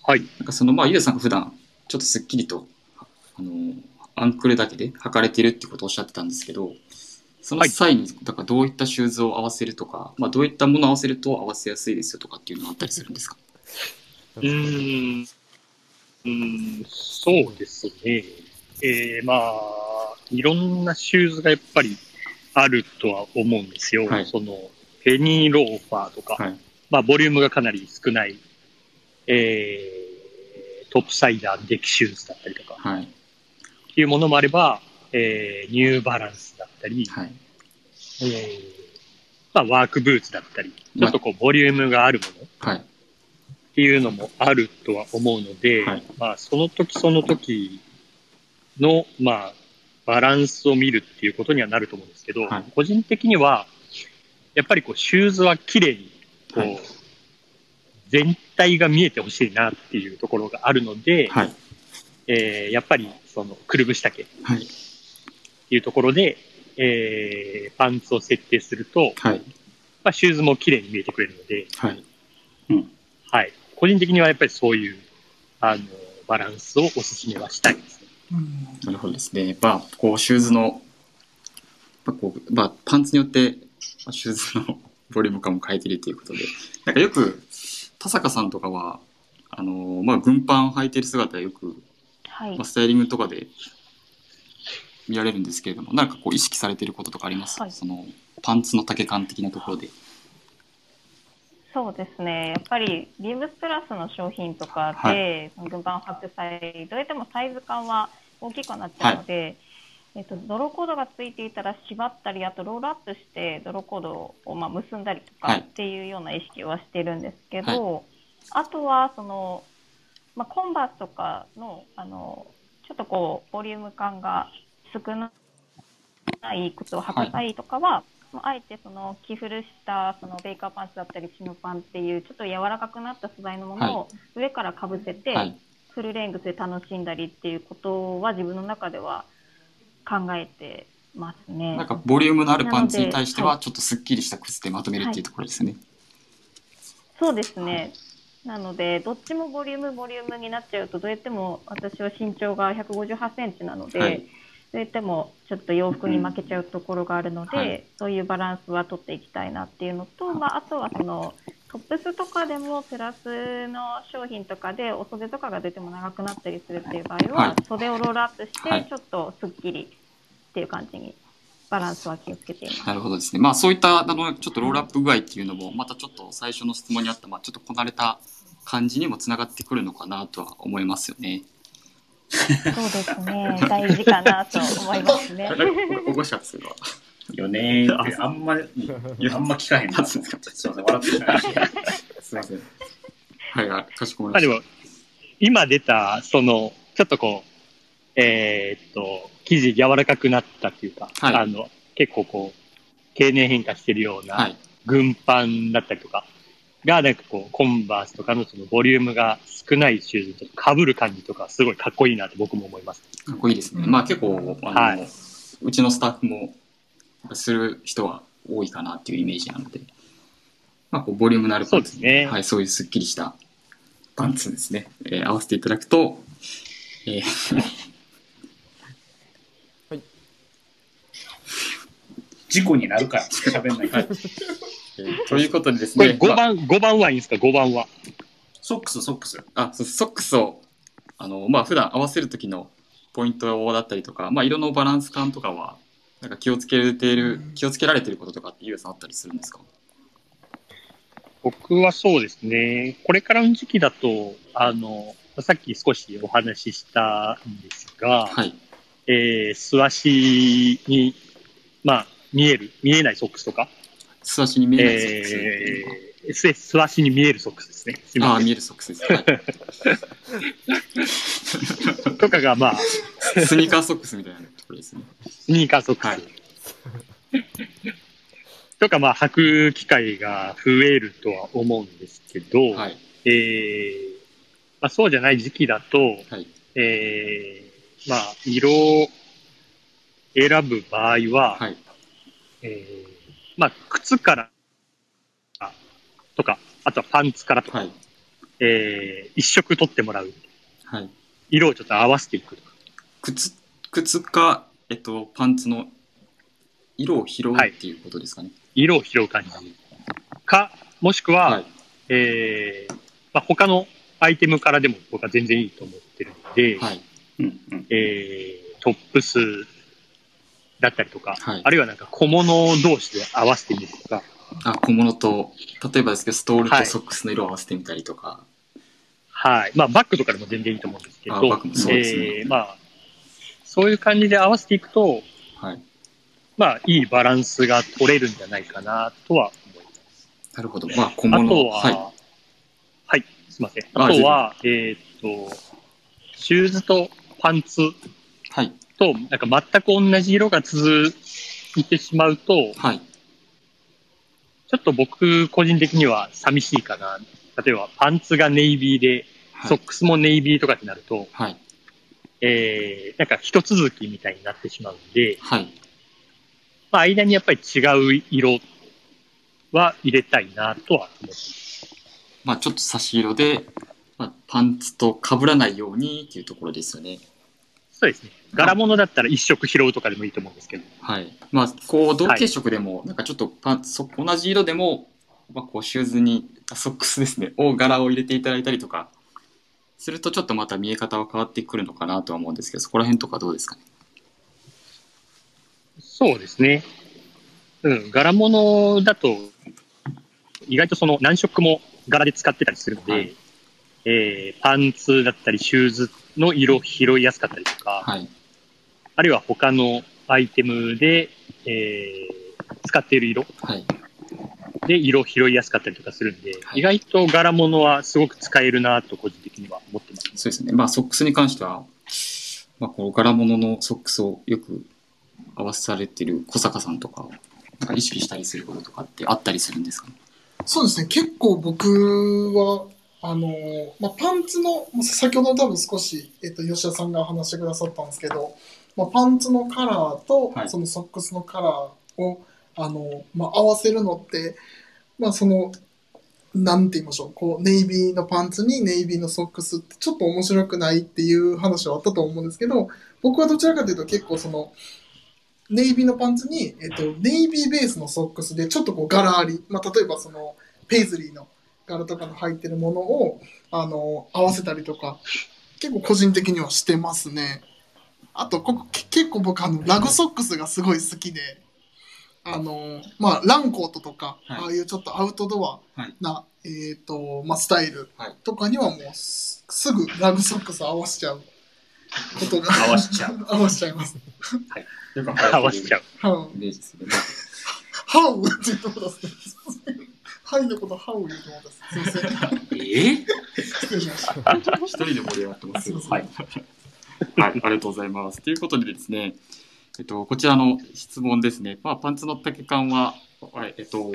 はい。なんかその、まあ、ゆうやさんが普段、ちょっとスッキリと、あの、アンクルだけで履かれてるってことをおっしゃってたんですけど、その際に、だからどういったシューズを合わせるとか、まあ、どういったものを合わせると合わせやすいですよとかっていうのがあったりするんですか？うーん。うーん、そうですね。えー、まあ、いろんなシューズがやっぱりあるとは思うんですよ。はいその、ペニーローファーとか、はい。まあ、ボリュームがかなり少ない、えー、トップサイダー、デッキシューズだったりとか、はい。っていうものもあれば、えーニューバランスだったり、はい。えーまあ、ワークブーツだったり、ちょっとこう、ボリュームがあるものっはい。ていうのもあるとは思うので、はいまあ、その時その時の、まあ、バランスを見るっていうことにはなると思うんですけど、はい個人的には、やっぱりこう、シューズは綺麗に、こう、はい全体が見えてほしいなっていうところがあるので、はい。えーやっぱり、その、くるぶし丈っはい。ていうところで、えーパンツを設定すると、はい。まあ、シューズも綺麗に見えてくれるので、はい。はい。個人的にはやっぱりそういう、あの、バランスをお勧めはしたいですね。うんなるほどですね。まあ、こう、シューズの、まあ、こう、まあ、パンツによって、まあシューズの ボリューム感も変えてるということで、なんかよく、田坂さんとかは、あのまあ、軍パンを履いてる姿よく、はいまあ、スタイリングとかで見られるんですけれども、なんかこう、意識されてることとかあります、はい。その、パンツの丈感的なところで。そうですね、やっぱりビームスプラスの商品とかはで、その軍パンを履く際、どうやってもサイズ感は大きくなっちゃうので、えっと、ドローコードがついていたら縛ったり、あとロールアップしてドローコードをまあ結んだりとはい。かっていうような意識はしてるんですけど、あとはその、まあ、コンバースとかのあのちょっとこうボリューム感が少ない靴を履く際とかは、まああえてその着古したそのベイカーパンツだったりチノパンっていうちょっと柔らかくなった素材のものを上からかぶせて、はい。フルレングスで楽しんだりっていうことは自分の中では考えてますね。なんか、ボリュームのあるパンツに対しては、ちょっとスッキリした靴でまとめるっていうところですね。そうですね。なので、どっちもボリューム、ボリュームになっちゃうと、どうやっても私は身長が158センチなので、はいどうやってもちょっと洋服に負けちゃうところがあるので、はいそういうバランスは取っていきたいなっていうのと、まあ、あとはそのトップスとかでもプラスの商品とかでお袖とかが出ても長くなったりするっていう場合は、はい袖をロールアップしはいてちょっとすっきりっていう感じにバランスは気をつけています。なるほどですね。まあそういったあのちょっとロールアップ具合っていうのもまたちょっと最初の質問にあったまあちょっとこなれた感じにもつながってくるのかなとは思いますよね。そうですね。大事かなと思いますね。おこしかったですけど。よねーってあんま、あんま聞かへんな。すいません、笑ってた。すいません。はい、あかしこまりましまあでも、今出た、その、ちょっとこう、えーっと、生地柔らかくなったっていうか、はいあの、結構こう、経年変化してるようた。は。ない軍パンだったりとか、が、なんかこう、コンバースとかのそのボリュームが少ないシューズと被る感じとか、すごいかっこいいなって僕も思います。かっこいいですね。まあ結構、あの、はいうちのスタッフもする人は多いかなっていうイメージなので、まあこうボリュームのあるパンツにそうですねはい、そういうすっきりしたパンツですね。えー合わせていただくと、えー事故になるから、喋んないから。えーということでですこれね、5まあ番、5番はいいんですか ?5 番は。ソックス、ソックス。あそうソックスをあの、まあ普段合わせる時のポイントだったりとか、まあ、色のバランス感とかはなんか気をつけている気をつけられてることとかってゆうさんあったりするんですか？僕はそうですね。これからの時期だと、あの、さっき少しお話ししたんですが、はいえー、素足に、まあ、見える、見えないソックスとか、素足に見えないソックスっていうえー、す素足に見えるソックスですね。すああ、見えるソックスです。はいとかが、まあ、スニーカーソックスみたいなところですね。スニーカーソックス。はいとか、まあ、履く機会が増えるとは思うんですけど、はい。えーまあ、そうじゃない時期だと、はい。えーまあ、色を選ぶ場合は、はい。えーまあ、靴からとか、あとはパンツからとか、はい。えー一色取ってもらう。はい。色をちょっと合わせていくとか。靴、靴か、えっと、パンツの色を拾うっていうことですかね。色を拾う感じ。か、もしくは、はい。えーまあ、他のアイテムからでも僕は全然いいと思ってるので、はい。うんうん。えートップスだったりとか、はいあるいはなんか小物同士で合わせてみるとか、あ、小物と、例えばですけど、ストールはいとソックスの色を合わせてみたりとか。はい。まあ、バッグとかでも全然いいと思うんですけど、あバッグもそうですねえーまあ、そういう感じで合わせていくと、はい。まあ、いいバランスが取れるんじゃないかなとは思います。なるほど。まあ、小あ物。とは、ははいい。すいません。あとは、えーっと、シューズとパンツはい。と、なんか全く同じ色が続いてしまうと、はい。ちょっと僕個人的には寂しいかな。例えばパンツがネイビーで、はい。ソックスもネイビーとかってなると、はい。えー、なんか一続きみたいになってしまうんで、はい。まあ間にやっぱり違う色は入れたいなとは思ってます。まあ、ちょっと差し色で、まあ、パンツと被らないようにっていうところですよね。そうですね。柄物だったら一色拾うとかでもいいと思うんですけど。はい。まあ、こう、同系色でも、なんかちょっとパンツ、そ同じ色でも、まあ、こう、シューズに、あソックスですね、を柄を入れていただいたりとか、するとちょっとまた見え方は変わってくるのかなとは思うんですけど、そこら辺とかどうですかね？そうですね。うん。柄物だと、意外とその何色も柄で使ってたりするので、はいえー、パンツだったりシューズの色拾いやすかったりとか、はい。あるいは他のアイテムで、えー、使っている色はい。で色拾いやすかったりとかするんで、はい意外と柄物はすごく使えるなと個人的には思ってます。そうですね。まあ、ソックスに関しては、まあ、こう、柄物のソックスをよく合わされてる小坂さんとか、なんか意識したりすることとかってあったりするんですか？ね。そうですね、結構僕は、あのまあ、パンツの、まあ先ほど多分少し、えっと、吉田さんが話してくださったんですけど、まあ、パンツのカラーとはい、そのソックスのカラーを、あのまあ、合わせるのって、まあ、その、なんて言いましょう、こう、ネイビーのパンツにネイビーのソックスってちょっと面白くないっていう話はあったと思うんですけど、僕はどちらかというと結構その、ネイビーのパンツに、えっと、ネイビーベースのソックスで、ちょっとこう柄あり、まあ、例えばその、ペイズリーの柄とかの入ってるものを、あの、合わせたりとか、結構個人的にはしてますね。あと、ここ、け結構僕、あの、ラグソックスがすごい好きで、あの、まあ、ランコートとか、はいああいうちょっとアウトドアな、えっ、と、まあ、スタイルはいとかにはもうす、すぐラグソックス合わせちゃうことが。合わせちゃう。合わせちゃいます。よく合わせちゃう。はイメージですね。ハウって言ってもらって。はいのことハウ言ってもらって。すいません。え？失礼しました。一人で盛り上がってますはい。はい、ありがとうございます。ということでですね、えっと、こちらの質問ですね。まあ、パンツの丈感は、えっと、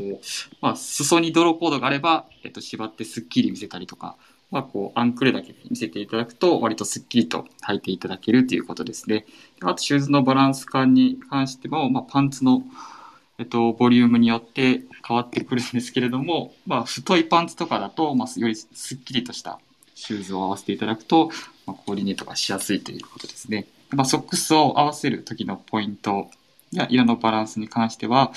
まあ、裾に泥コードがあれば、えっと、縛ってスッキリ見せたりとか、まあ、こう、アンクルだけ見せていただくと、割とスッキリと履いていただけるということですね。あと、シューズのバランス感に関しても、まあ、パンツの、えっと、ボリュームによって変わってくるんですけれども、まあ、太いパンツとかだと、まあ、よりスッキリとしたシューズを合わせていただくと、まあ、コーディネートがしやすいということですね。まあ、ソックスを合わせる時のポイントや色のバランスに関しては、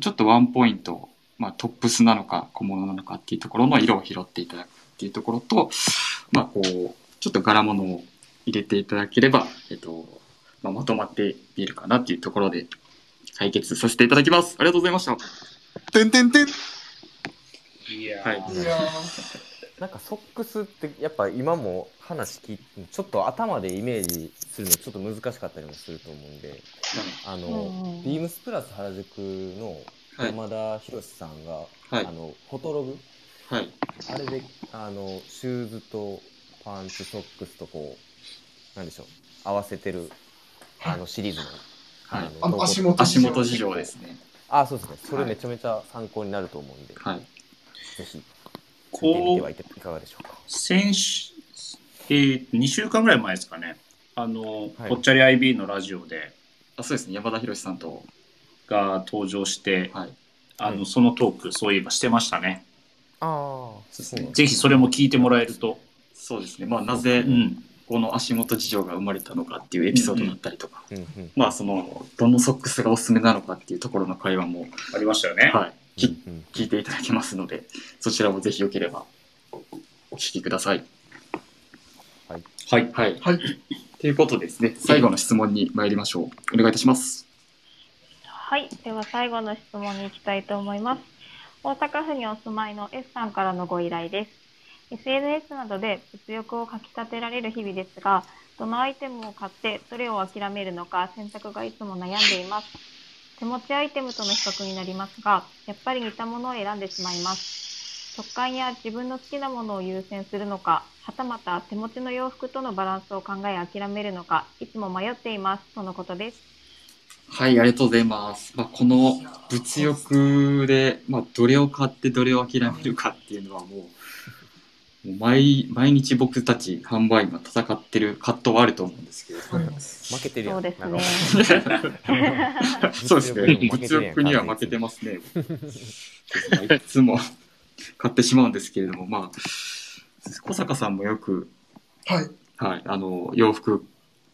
ちょっとワンポイント、まあ、トップスなのか小物なのかっていうところの色を拾っていただくっていうところと、まあ、こう、ちょっと柄物を入れていただければ、えっと、まあ、まとまって見えるかなっていうところで解決させていただきます。ありがとうございました。てんてんてん。いいやーはいやなんかソックスってやっぱ今も話聞いてちょっと頭でイメージするのちょっと難しかったりもすると思うんであの、うんうん。ビームスプラス原宿のはい。山田博さんが、はい。あのフォトログ？はい。あれであのシューズとパンツソックスとこうなんでしょう合わせてるあのシリーズの,、はい。あの足元足元事情ですね。あそうですね。それめちゃめちゃ参考になると思うんで、はい。ぜひ見てみこうてはいていかがでしょうか先週、えー、2週間ぐらい前ですかね、あの、はいぽっちゃり IB のラジオで、あ、そうですね。山田博さんと、が登場して、はい。あの、はいそのトーク、そういえばしてましたね。ああそうですねぜひそれも聞いてもらえると、そうですね。まあ、なぜう、ん。この足元事情が生まれたのかっていうエピソードだったりとか、うんうんまあ、その、どのソックスがおすすめなのかっていうところの会話も、ありましたよね。はい、きうんうん聞いていただけますので、そちらもぜひよければ、お聞きください。はい。はい。はい。ということでですね、最後の質問に参りましょう。お願いいたします。はい。では最後の質問に行きたいと思います。大阪府にお住まいの S さんからのご依頼です。SNS などで物欲をかきたてられる日々ですが、どのアイテムを買ってどれを諦めるのか選択がいつも悩んでいます。手持ちアイテムとの比較になりますが、やっぱり似たものを選んでしまいます。直感や自分の好きなものを優先するのか、はたまた手持ちの洋服とのバランスを考え諦めるのか、いつも迷っています。とのことです。はい、ありがとうございます。まあ、この物欲で、まあ、どれを買ってどれを諦めるかっていうのはもう、もう毎毎日僕たち販売員が戦ってる葛藤はあると思うんですけど、負けてるやんそうですね。そうですね。物欲には負けてますね。いつも買ってしまうんですけれども、まあ、小坂さんもよく、はい。はい、あの、洋服、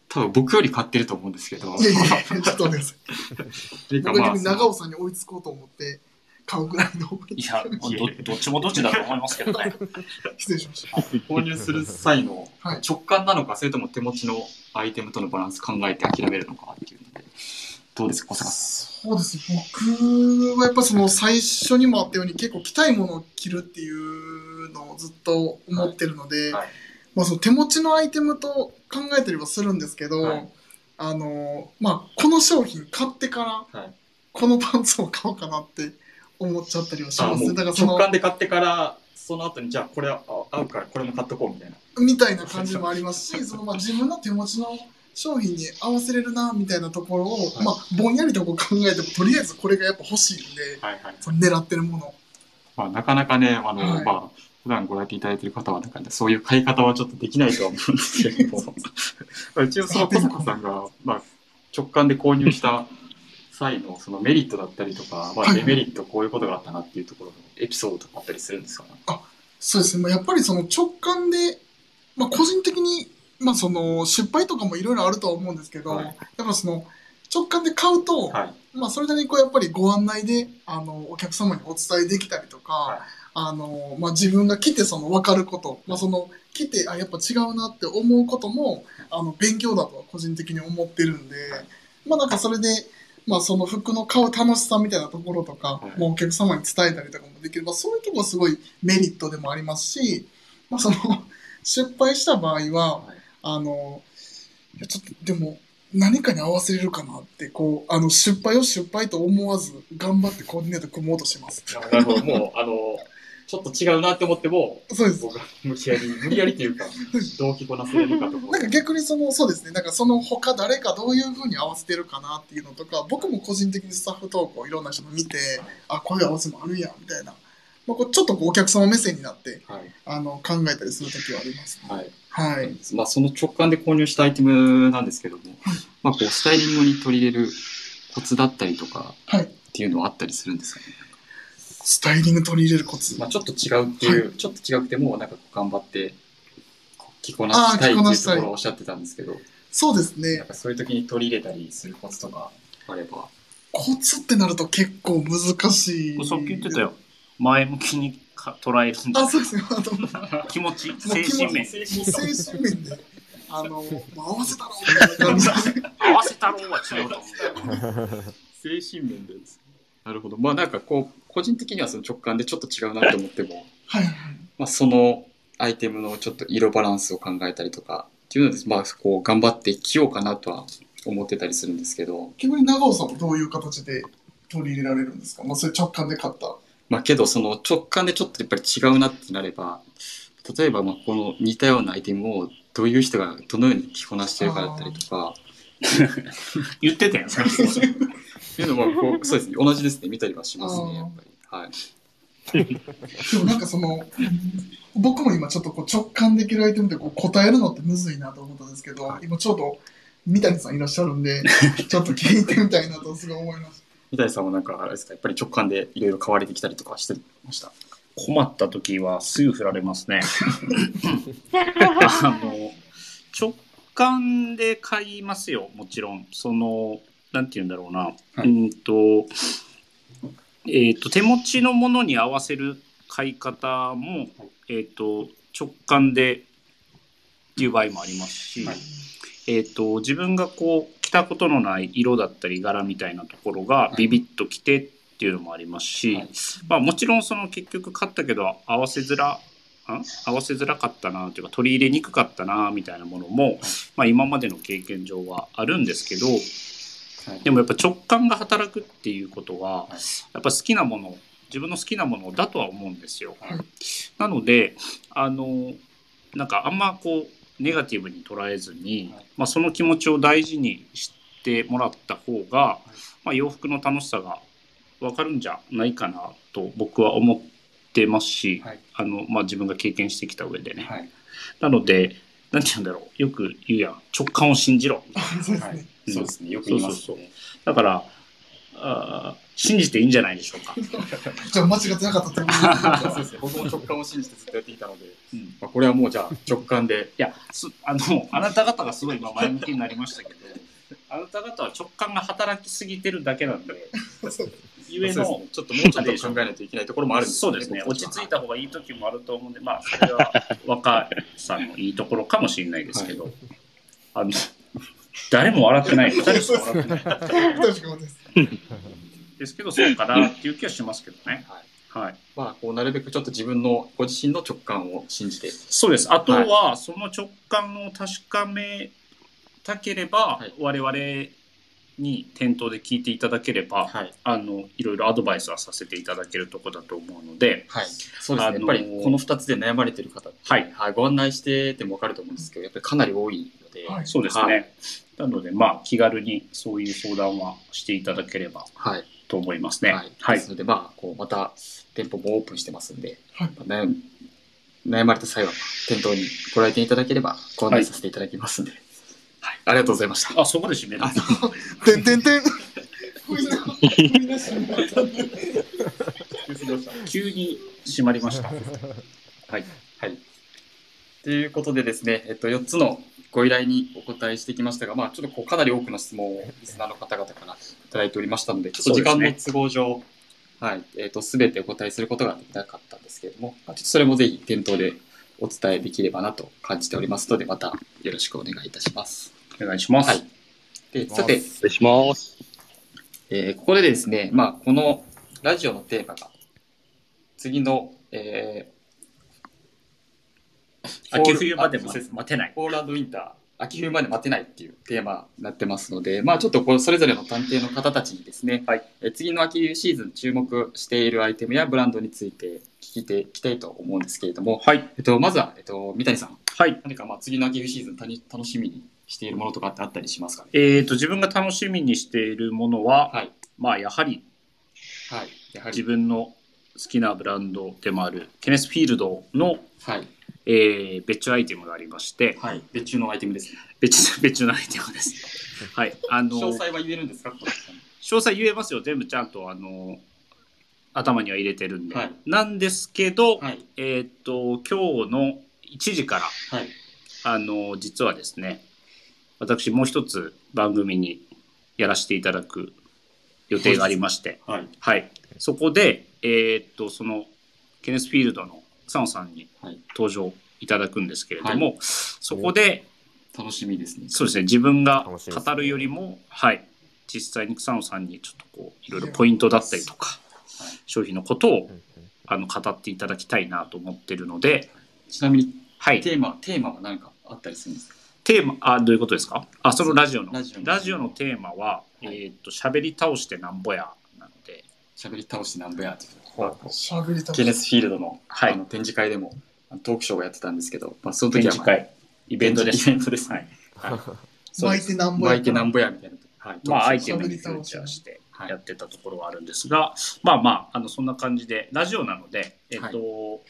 多分僕より買ってると思うんですけど、いやいやちょっと待ってください。長尾さんに追いつこうと思って買うぐらいの。いやど、どっちもどっちだと思いますけどね。失礼しました。購入する際のはい直感なのか、それとも手持ちのアイテムとのバランス考えて諦めるのかっていうので、どうですか、小坂さそうです。僕はやっぱその最初にもあったように結構着たいものを着るっていうのをずっと思ってるので、はいまあその手持ちのアイテムと考えたりはするんですけど、はいあの、まあこの商品買ってからはいこのパンツを買おうかなって思っちゃったりはしますね。だからその直感で買ってから、その後に、じゃあこれあ合うからこれも買っとこうみたいな。みたいな感じもありますし、そのまあ自分の手持ちの商品に合わせれるなみたいなところを、はいまあぼんやりとこう考えてもとりあえずこれがやっぱ欲しいんで、はいはい。その狙ってるもの。まあ、なかなかね、あの、はいまあ、普段ご来店いただいている方は、なんかね、そういう買い方はちょっとできないとは思うんですけれど も、一応その小坂さんが、まあ、直感で購入した際のそのメリットだったりとか、まあ、はいデメリットこういうことがあったなっていうところのエピソードとかあったりするんですかね。そうですね。まあ、やっぱりその直感で、まあ個人的に、まあその失敗とかもいろいろあるとは思うんですけど、はいやっぱその直感で買うと、はい。まあそれなりにこうやっぱりご案内で、あの、お客様にお伝えできたりとか、はいあの、まあ自分が来てその分かること、まあその来て、あ、やっぱ違うなって思うことも、あの、勉強だとは個人的に思ってるんで、まあなんかそれで、まあその服の買う楽しさみたいなところとか、はいもうお客様に伝えたりとかもできれば、そういうところはすごいメリットでもありますし、まあその、失敗した場合は、はいあの、いやちょっとでも、何かに合わせれるかなって、こう、あの、失敗を失敗と思わず、頑張ってコーディネート組もうとします。なるほど。もう、あの、ちょっと違うなって思っても、そうです。僕が無理やり、無理やりというか、動機こなせれるかとか。なんか逆にその、そうですね、なんかその他誰かどういう風に合わせてるかなっていうのとか、僕も個人的にスタッフ投稿いろんな人の見て、あ、こういう合わせもあるんや、みたいな。まあ、こうちょっとこうお客様目線になって、はい。あの、考えたりするときはあります、ね。はい。はい。まあ、その直感で購入したアイテムなんですけども、まあ、こう、スタイリングに取り入れるコツだったりとかはい。っていうのはあったりするんですかね？スタイリング取り入れるコツ。まあ、ちょっと違うっていう、ちょっと違くても、なんかこう頑張って、着こなしたいっていうところをおっしゃってたんですけど、そうですなんね。かそういう時に取り入れたりするコツとかあれば。コツってなると結構難しい。さっき言ってたよ。前向きにか捉えるんだあ、そうですね。気持ち、もう精神面。精神面で、あの、合わせたろみたいな感じで。合わせたろうは違うと思う。精神面でです。なるほど。まあなんかこう、個人的にはその直感でちょっと違うなと思っても、はいはい。まあそのアイテムのちょっと色バランスを考えたりとかっていうので、まあこう頑張って着ようかなとは思ってたりするんですけど、逆に長尾さんはどういう形で取り入れられるんですか？まあ、それ直感で買った。まあけどその直感でちょっとやっぱり違うなってなれば、例えばまあこの似たようなアイテムをどういう人がどのように着こなしてるかだったりとか、言ってたよ。っていうのはこう、そうですね、同じですね、見たりはしますね、やっぱり。はい。でもなんかその、僕も今ちょっとこう直感できるアイテムでこう答えるのってむずいなと思ったんですけど、はい今ちょうど三谷さんいらっしゃるんで、ちょっと聞いてみたいなとすごい思いまし三谷さんもなんかあれですか、やっぱり直感でいろいろ買われてきたりとかしてました？困った時はすぐ振られますね。あの直感で買いますよ、もちろん。その、なんて言うんだろうな。はい。うんと、えっ、と、手持ちのものに合わせる買い方も、えっ、と、直感でっていう場合もありますし、はい。えっ、と、自分がこう、着たことのない色だったり柄みたいなところがビビッときてっていうのもありますし、はい。まあもちろんその結局買ったけど合わせづら、ん合わせづらかったなというか取り入れにくかったなみたいなものも、まあ、今までの経験上はあるんですけどはい。でもやっぱ直感が働くっていうことはやっぱ好きなもの自分の好きなものだとは思うんですよ。はい。なのであのなんかあんまこうネガティブに捉えずに、はい。まあ、その気持ちを大事にしてもらった方が、まあ、洋服の楽しさが分かるんじゃないかなと僕は思ってますし、はい。あのまあ、自分が経験してきた上でね。はい。なのでなんて言うんだろう。よく言うやん。直感を信じろ。そうですね。はい。そうですね。よく言いますそうそうねだからあー信じていいんじゃないでしょうか。じゃあ間違ってなかったと思います。そうですね。僕も直感を信じてずっとやっていたので、うん。まあ、これはもうじゃあ直感で。いやすあのあなた方がすごい今前向きになりましたけどあなた方は直感が働きすぎてるだけなんで ゆえのちょっともうちょっと考えないといけないところもあるんですそうですね。落ち着いた方がいい時もあると思うんでまあそれは若さんのいいところかもしれないですけど、あの誰も笑ってない。2人しか笑ってない確かにです。ですけどそうかなっていう気はしますけどね。はい。はい。まあこうなるべくちょっと自分のご自身の直感を信じて。そうです。あとはその直感を確かめたければ、はい。我々に店頭で聞いていただければ、はい。あのいろいろアドバイスはさせていただけるところだと思うので、はい。そうですね、あのーやっぱりこの2つで悩まれてる方って、はい。ご案内してても分かると思うんですけどやっぱりかなり多いのではい。そうですね、はい。なのでまあ気軽にそういう相談はしていただければはい。と思いますね。はい。はい。ですのでまあこうまた店舗もオープンしてますんで、はい。悩まれた際は店頭にご来店いただければご案内させていただきますんで、はいありがとうございましたあそこで締める。てんてんてん。みんな、みんな死んだ。急に閉まりました。はい。はい。ということでですね、えっと、4つのご依頼にお答えしてきましたが、まあ、ちょっとこうかなり多くの質問をリスナーの方々からいただいておりましたので、ちょっと時間の都合上、はい、えっと、すべてお答えすることができなかったんですけれども、まあちょっとそれもぜひ店頭でお伝えできればなと感じておりますので、またよろしくお願いいたします。お願いします。はい。で、さて、お願いします。えーここでですね、まあ、このラジオのテーマが、次の、えー秋冬まで待てない。フォーランドウィンター、秋冬まで待てないっていうテーマになってますので、まあちょっとこうそれぞれの探偵の方たちにですね、はいえ次の秋冬シーズン注目しているアイテムやブランドについて聞いていきたいと思うんですけれども、はい。えっと、まずは、えっと、三谷さん、はい。何かまあ次の秋冬シーズンたに楽しみにしているものとかってあったりしますかね？えっ、と、自分が楽しみにしているものは、はい。まあ、やはりはい。やは自り。分の好きなブランドでもあるケネスフィールドの、はい。えー別注アイテムがありまして、はい。別注のアイテムですね。別注 別注のアイテムです。はい。あの、詳細は言えるんですか？詳細言えますよ。全部ちゃんと、あの、頭には入れてるんで。はいなんですけど、はい。えーっと、今日の1時から、はい。あの、実はですね、私もう一つ番組にやらせていただく予定がありまして、はい。はい。そこで、えーっと、その、ケネスフィールドの草野さんにはい登場いただくんですけれども、そこで、楽しみですね。そうですね、自分が語るよりも、はい、実際に草野さんにちょっとこう、いろいろポイントだったりとか、商品のことをあの語っていただきたいなと思ってるので、ちなみに、はい、テーマ、テーマは何かあったりするんですか？テーマ、あ、どういうことですか？あ、そのラジオの。ラジオの。ラジオのテーマは、い。えーっと、喋り倒してなんぼやなので、喋り倒してなんぼやっていうほう喋りたケネスフィールドの,、はい。あの展示会でもトークショーをやってたんですけど、まあ、その時は、まあ、イベントで。す。イベントです。はい。巻いてなんぼや巻いてなんぼやみたいな、はい、まあ、アイテムにフューチャーしてやってたところはあるんですが、まあまあ、あの、そんな感じで、ラジオなので、えっと、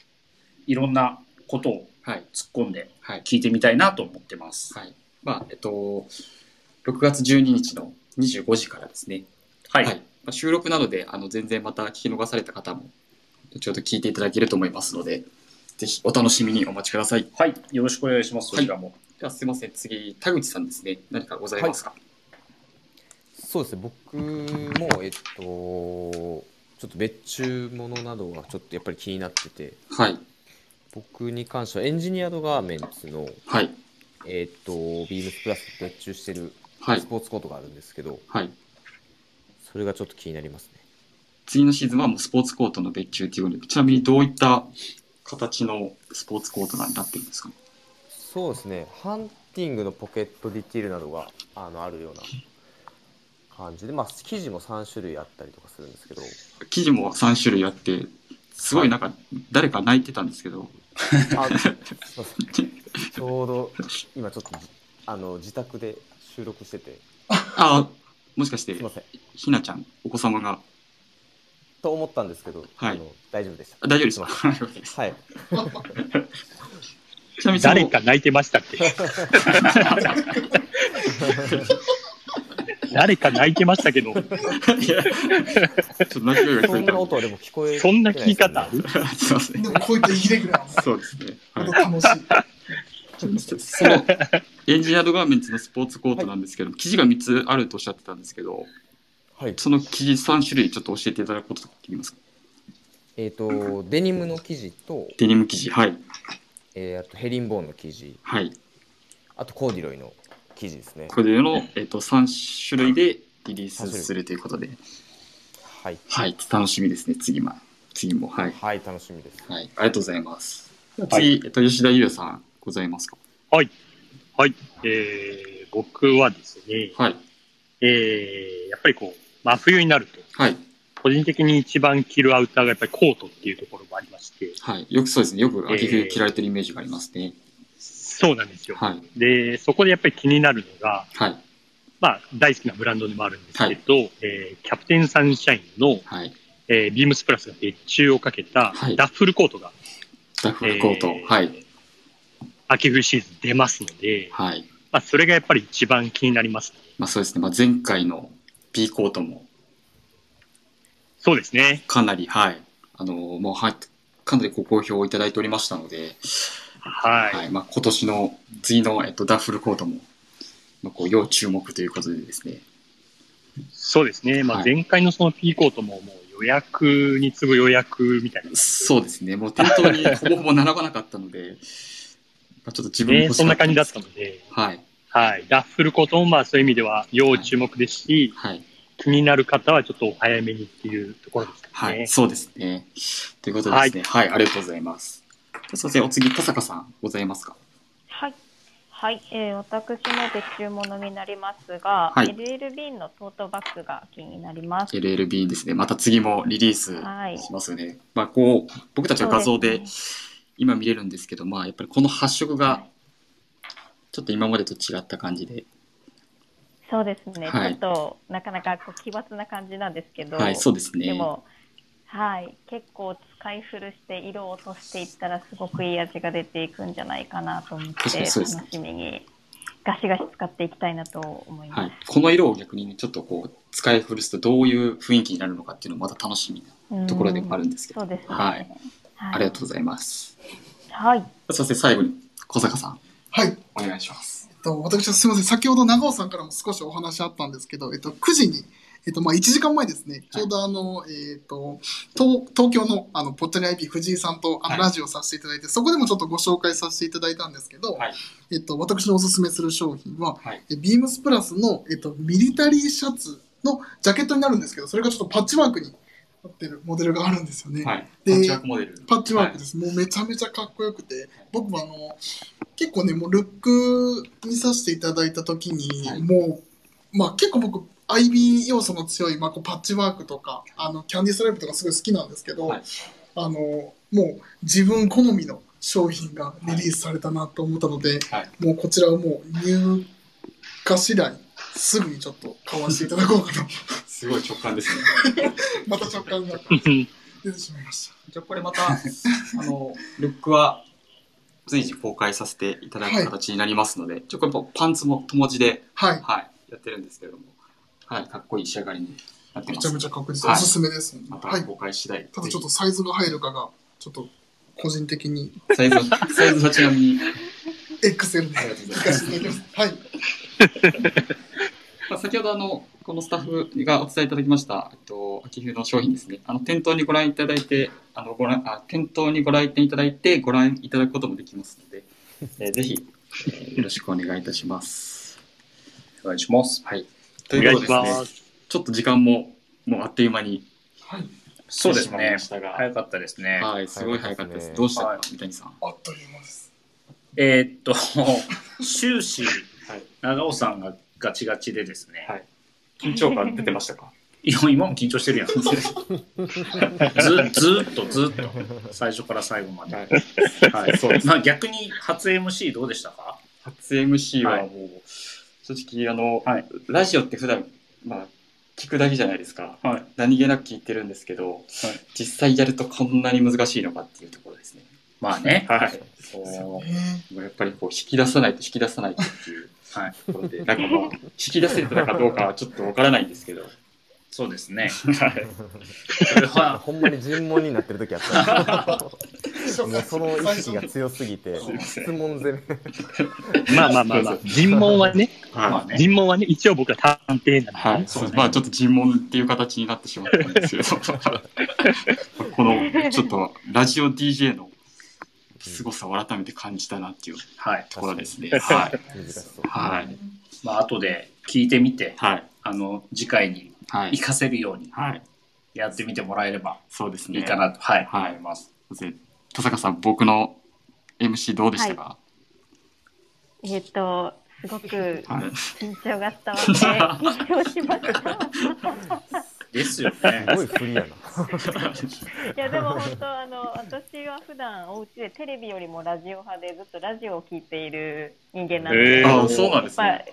い、ろんなことをはい。突っ込んではい。聞いてみたいなと思ってます。はい。まあえっと6月12日の25時からですね、はい。まあ、収録なのであの全然また聞き逃された方も後ほど聞いていただけると思いますのでぜひお楽しみにお待ちください。はい。よろしくお願いします。そちらも。ではすいません。次田口さんですね。何かございますか、そうですね。僕もえっとちょっと別注ものなどがちょっとやっぱり気になってて。はい。僕に関してはエンジニアードガーメンツのはい。えっとビームスプラス別注してるはい。スポーツコートがあるんですけど、はい。それがちょっと気になりますね。次のシーズンはもうスポーツコートの別注ということでちなみにどういった形のスポーツコートになってるんですか？ね。そうですね。ハンティングのポケットディティールなどがあのあるような感じでまあ生地も3種類あったりとかするんですけど。生地も3種類あって、すごいなんか誰か泣いてたんですけど、あちょうど今ちょっとじあの自宅で収録してて。あ、もしかしてすいません。ひなちゃん、お子様が、と思ったんですけど、はい。あの大丈夫でした。あ大丈夫ですはい。ちなみに誰か泣いてましたって。誰か泣いてましたけど、そんな音はでも聞こえてそんな聞き方すよねるすいませんで。もこういったイレギュラそうですね。はい。本当楽しい。そのエンジニアードガーメンツのスポーツコートなんですけど、生地が3つあるとおっしゃってたんですけど、はいその生地3種類ちょっと教えていただくことできますか？えっ、とデニムの生地と,、デニム生地、はい。えーあとヘリンボーンの生地はい。あとコーディロイの生地ですねこれの、えっと3種類でリリースするということで、はいはい。楽しみですね、次も。次も、はい。はい楽しみですはい。ありがとうございます。次、はいえっと、吉田優也さん、ございますか？はい。はい。えー、僕はですね、はい。えー、やっぱりこう、真冬になると、はい。個人的に一番着るアウターがやっぱりコートっていうところもありまして、はい。よくそうですね。よく秋えー冬着られてるイメージがありますね。そうなんですよ。はい。で、そこでやっぱり気になるのが、はい。まあ、大好きなブランドでもあるんですけど、えーキャプテンサンシャインの、はい。えービームスプラスが別注をかけたはいダッフルコートがダッフルコート、えーはい。秋冬シーズン出ますので、はい。まあ、それがやっぱり一番気になります。まあそうですね。まあ前回の P コートもそうですね。かなり、はい。あの、もう、はい。かなりご好評をいただいておりましたので、はい。はい。まあ今年の次の、えっと、ダッフルコートも、まあ、こう、要注目ということでですね。そうですね。まあ、はい前回のその P コートももう予約に次ぐ予約みたいな。そうですね。もう店頭にほぼほぼ並ばなかったので、まあちょっと自分もね、そんな感じだったので、はい。はい。ダッフルコートもまあそういう意味では要注目ですし、はい。気になる方はちょっとお早めにっていうところですかね。はい。そうですね。ということでですね。はい。ありがとうございます。そしてお次、田坂さん、ございますか？はい。はい、えー、私の別注ものになりますが、はい LLB のトートバッグが気になります。LLB ですね。また次もリリースはいしますよね。まあ、こう、僕たちは画像で今見れるんですけど、まあ、やっぱりこの発色が、ちょっと今までと違った感じで、そうですね、はい。ちょっとなかなかこう奇抜な感じなんですけど、はい、そうですね。でも、はい、結構使い古して色を落としていったらすごくいい味が出ていくんじゃないかなと思って楽しみにガシガシ使っていきたいなと思います。はい、この色を逆にね、ちょっとこう、使い古すとどういう雰囲気になるのかっていうのもまた楽しみなところでもあるんですけど、ありがとうございます。はい。そして最後に、小坂さん、はい。お願いします。えっと、私はすみません、先ほど長尾さんからも少しお話あったんですけど、えっと、9時に、えっと、まあ、1時間前ですね、ちょうどあの、えっと、東東京の、あの、ぽっちゃり IP 藤井さんと、あの、はいラジオさせていただいて、そこでもちょっとご紹介させていただいたんですけど、はいえっと、私のおすすめする商品は、はい。えビームスプラスの、えっと、ミリタリーシャツのジャケットになるんですけど、それがちょっとパッチワークになってるモデルがあるんですよね。はい。でパッチワークモデル。パッチワークです。もうめちゃめちゃかっこよくて、僕もあの、結構ね、もうルック見させていただいたときに、はいもう、まあ結構僕、IB 要素の強い、まあ、こうパッチワークとか、あの、キャンディーストライプとかすごい好きなんですけど、はいあの、もう自分好みの商品がリリースされたなと思ったので、はい。もうこちらをもう入荷次第、すぐにちょっと買わせていただこうかと、すごい直感ですね。また直感が出てしまいました。じゃあこれまた、あの、ルックは随時公開させていただく形になりますので、ちょこれパンツも友字で、はい。はい、やってるんですけれども、はい、かっこいい仕上がりになってます。めちゃめちゃ確実、はいおすすめです。はい。また公開次第。ただちょっとサイズが入るかが、ちょっと個人的にサイズは、サイズはちなみに、XL でありがとうご行かせていただきます。はい。まあ、先ほどあの、このスタッフがお伝えいただきました、えっと、秋冬の商品ですね。あの、店頭にご覧いただいて、あの、ご覧、あ、店頭にご来店いただいて、ご覧いただくこともできますので、えーぜひ、えーよろしくお願いいたします。お願いします。はい。とお願いうことでですね、ます。ちょっと時間も、もうあっという間にはい。そうですね早かったですね。はい、すごい早かったです。ですねどうしたはいか、三谷さん。あっという間です。えーっと、終始、はい。長尾さんがガチガチでですね。はい緊張感出てましたか？いや今も緊張してるやん。ずずーっとずーっと最初から最後まで。はい。はい、そうまあ逆に初 MC どうでしたか？初 MC ははいもう、正直、あの、はいラジオって普段、まあ、聞くだけじゃないですか。はい。何気なく聞いてるんですけど、実際やるとこんなに難しいのかっていうと。まあね。はい。そうえもうやっぱりこう引き出さないと引き出さないとっていうはい。ところで、なんかまあ、引き出せてたかどうかはちょっとわからないんですけど、そうですね。はい。それは、ほんまに尋問になってる時あったもうその意識が強すぎて質問攻めまあまあまあまあ、尋問はね。尋問はね、一応僕は探偵なんで、はい、まあちょっと尋問っていう形になってしまったんですけど このちょっとラジオ DJ の凄さを改めて感じたなっていうはい。ところですね。はい。はい。まあ後で聞いてみて、はい。あの、次回にはい活。かせるようにはい。やってみてもらえればそうですね。いいかなと、はい、はい思います。で田坂さん、僕の MC どうでしたか、えっと、すごくはい。緊張が伝わって、緊張しました。ですよねす。ごいフリーやな。いやでも本当あの私は普段お家でテレビよりもラジオ派でずっとラジオを聞いている人間なので、えーああ、そうなんですね。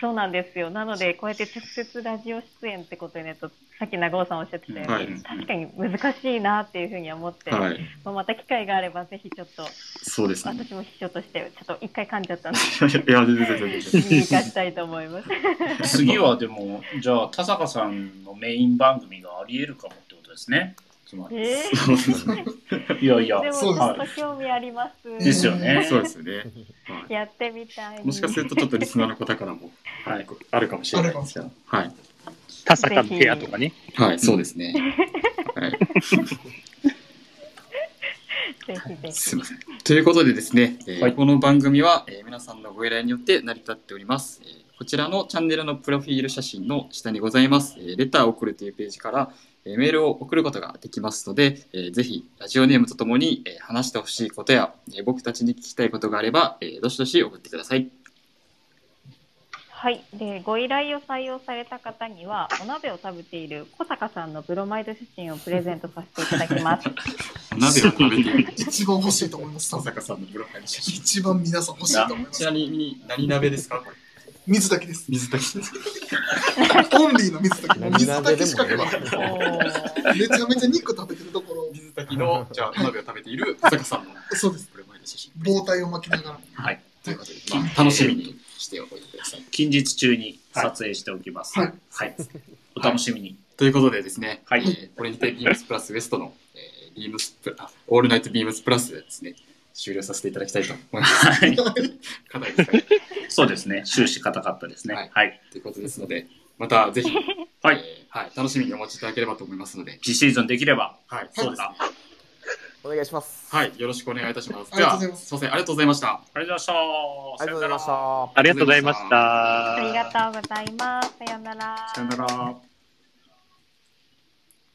そうなんですよなのでこうやって直接ラジオ出演ってことになるとさっき長尾さんおっしゃってたように、はい確かに難しいなっていうふうに思って、はい。まあまた機会があればぜひちょっとそうですね。私も秘書としてちょっと一回噛んじゃったの いや、全然全然全然。で見に行かしたいと思います。次はでも、じゃあ、田坂さんのメイン番組があり得るかもってことですね。つまり。え いやいやー、で、もちそうですょっと興味あります。ですよねそうですよね。は いやってみたい。もしかするとちょっとリスナーの方からも、はい、あるかもしれない。はい。田坂の部屋とかね。はい、そうですね。はい。すみません。ということでですね、えーはいこの番組は、えー皆さんのご依頼によって成り立っております。えーこちらのチャンネルのプロフィール写真の下にございます、えーレターを送るというページから、えーメールを送ることができますので、えーぜひラジオネームとともに、えー話してほしいことや、えー僕たちに聞きたいことがあれば、えーどしどし送ってください。はい。で、ご依頼を採用された方には、お鍋を食べている小坂さんのブロマイド写真をプレゼントさせていただきます。鍋を食べている 一番欲しいと思います。多分坂さんのブロファイル写真。一番皆さん欲しいと思いますちな。みに何鍋ですかこれ？水炊きです。水炊きです。オンリーの水炊き。水炊きしか食わめちゃめちゃ肉食べてるところ、水炊きの、じゃあ、お鍋を食べている小坂さんのそうです。ブロファイル写真。棒体を巻きながら。はい。ということで、まあ、楽しみにしておいてください。近日中に撮影しておきます。はい。はい。お楽しみに。ということでですね、はいえーこれにてビームスプラスウエストの、えービームスプあオールナイトビームスプラスですね、終了させていただきたいと思います。はい。課題ですかねそうですね。終始硬かったですね。はいはい。ということですので、またぜひ、はいえーはい、楽しみにお待ちいただければと思いますので、次シーズンできれば。はい、そうだ。お願いします。はい、よろしくお願いいたします。ありがとうございますではすいません、ありがとうございました。ありがとうございました。ありがとうございました。ありがとうございました。ありがとうございます。さようなら。さよなら。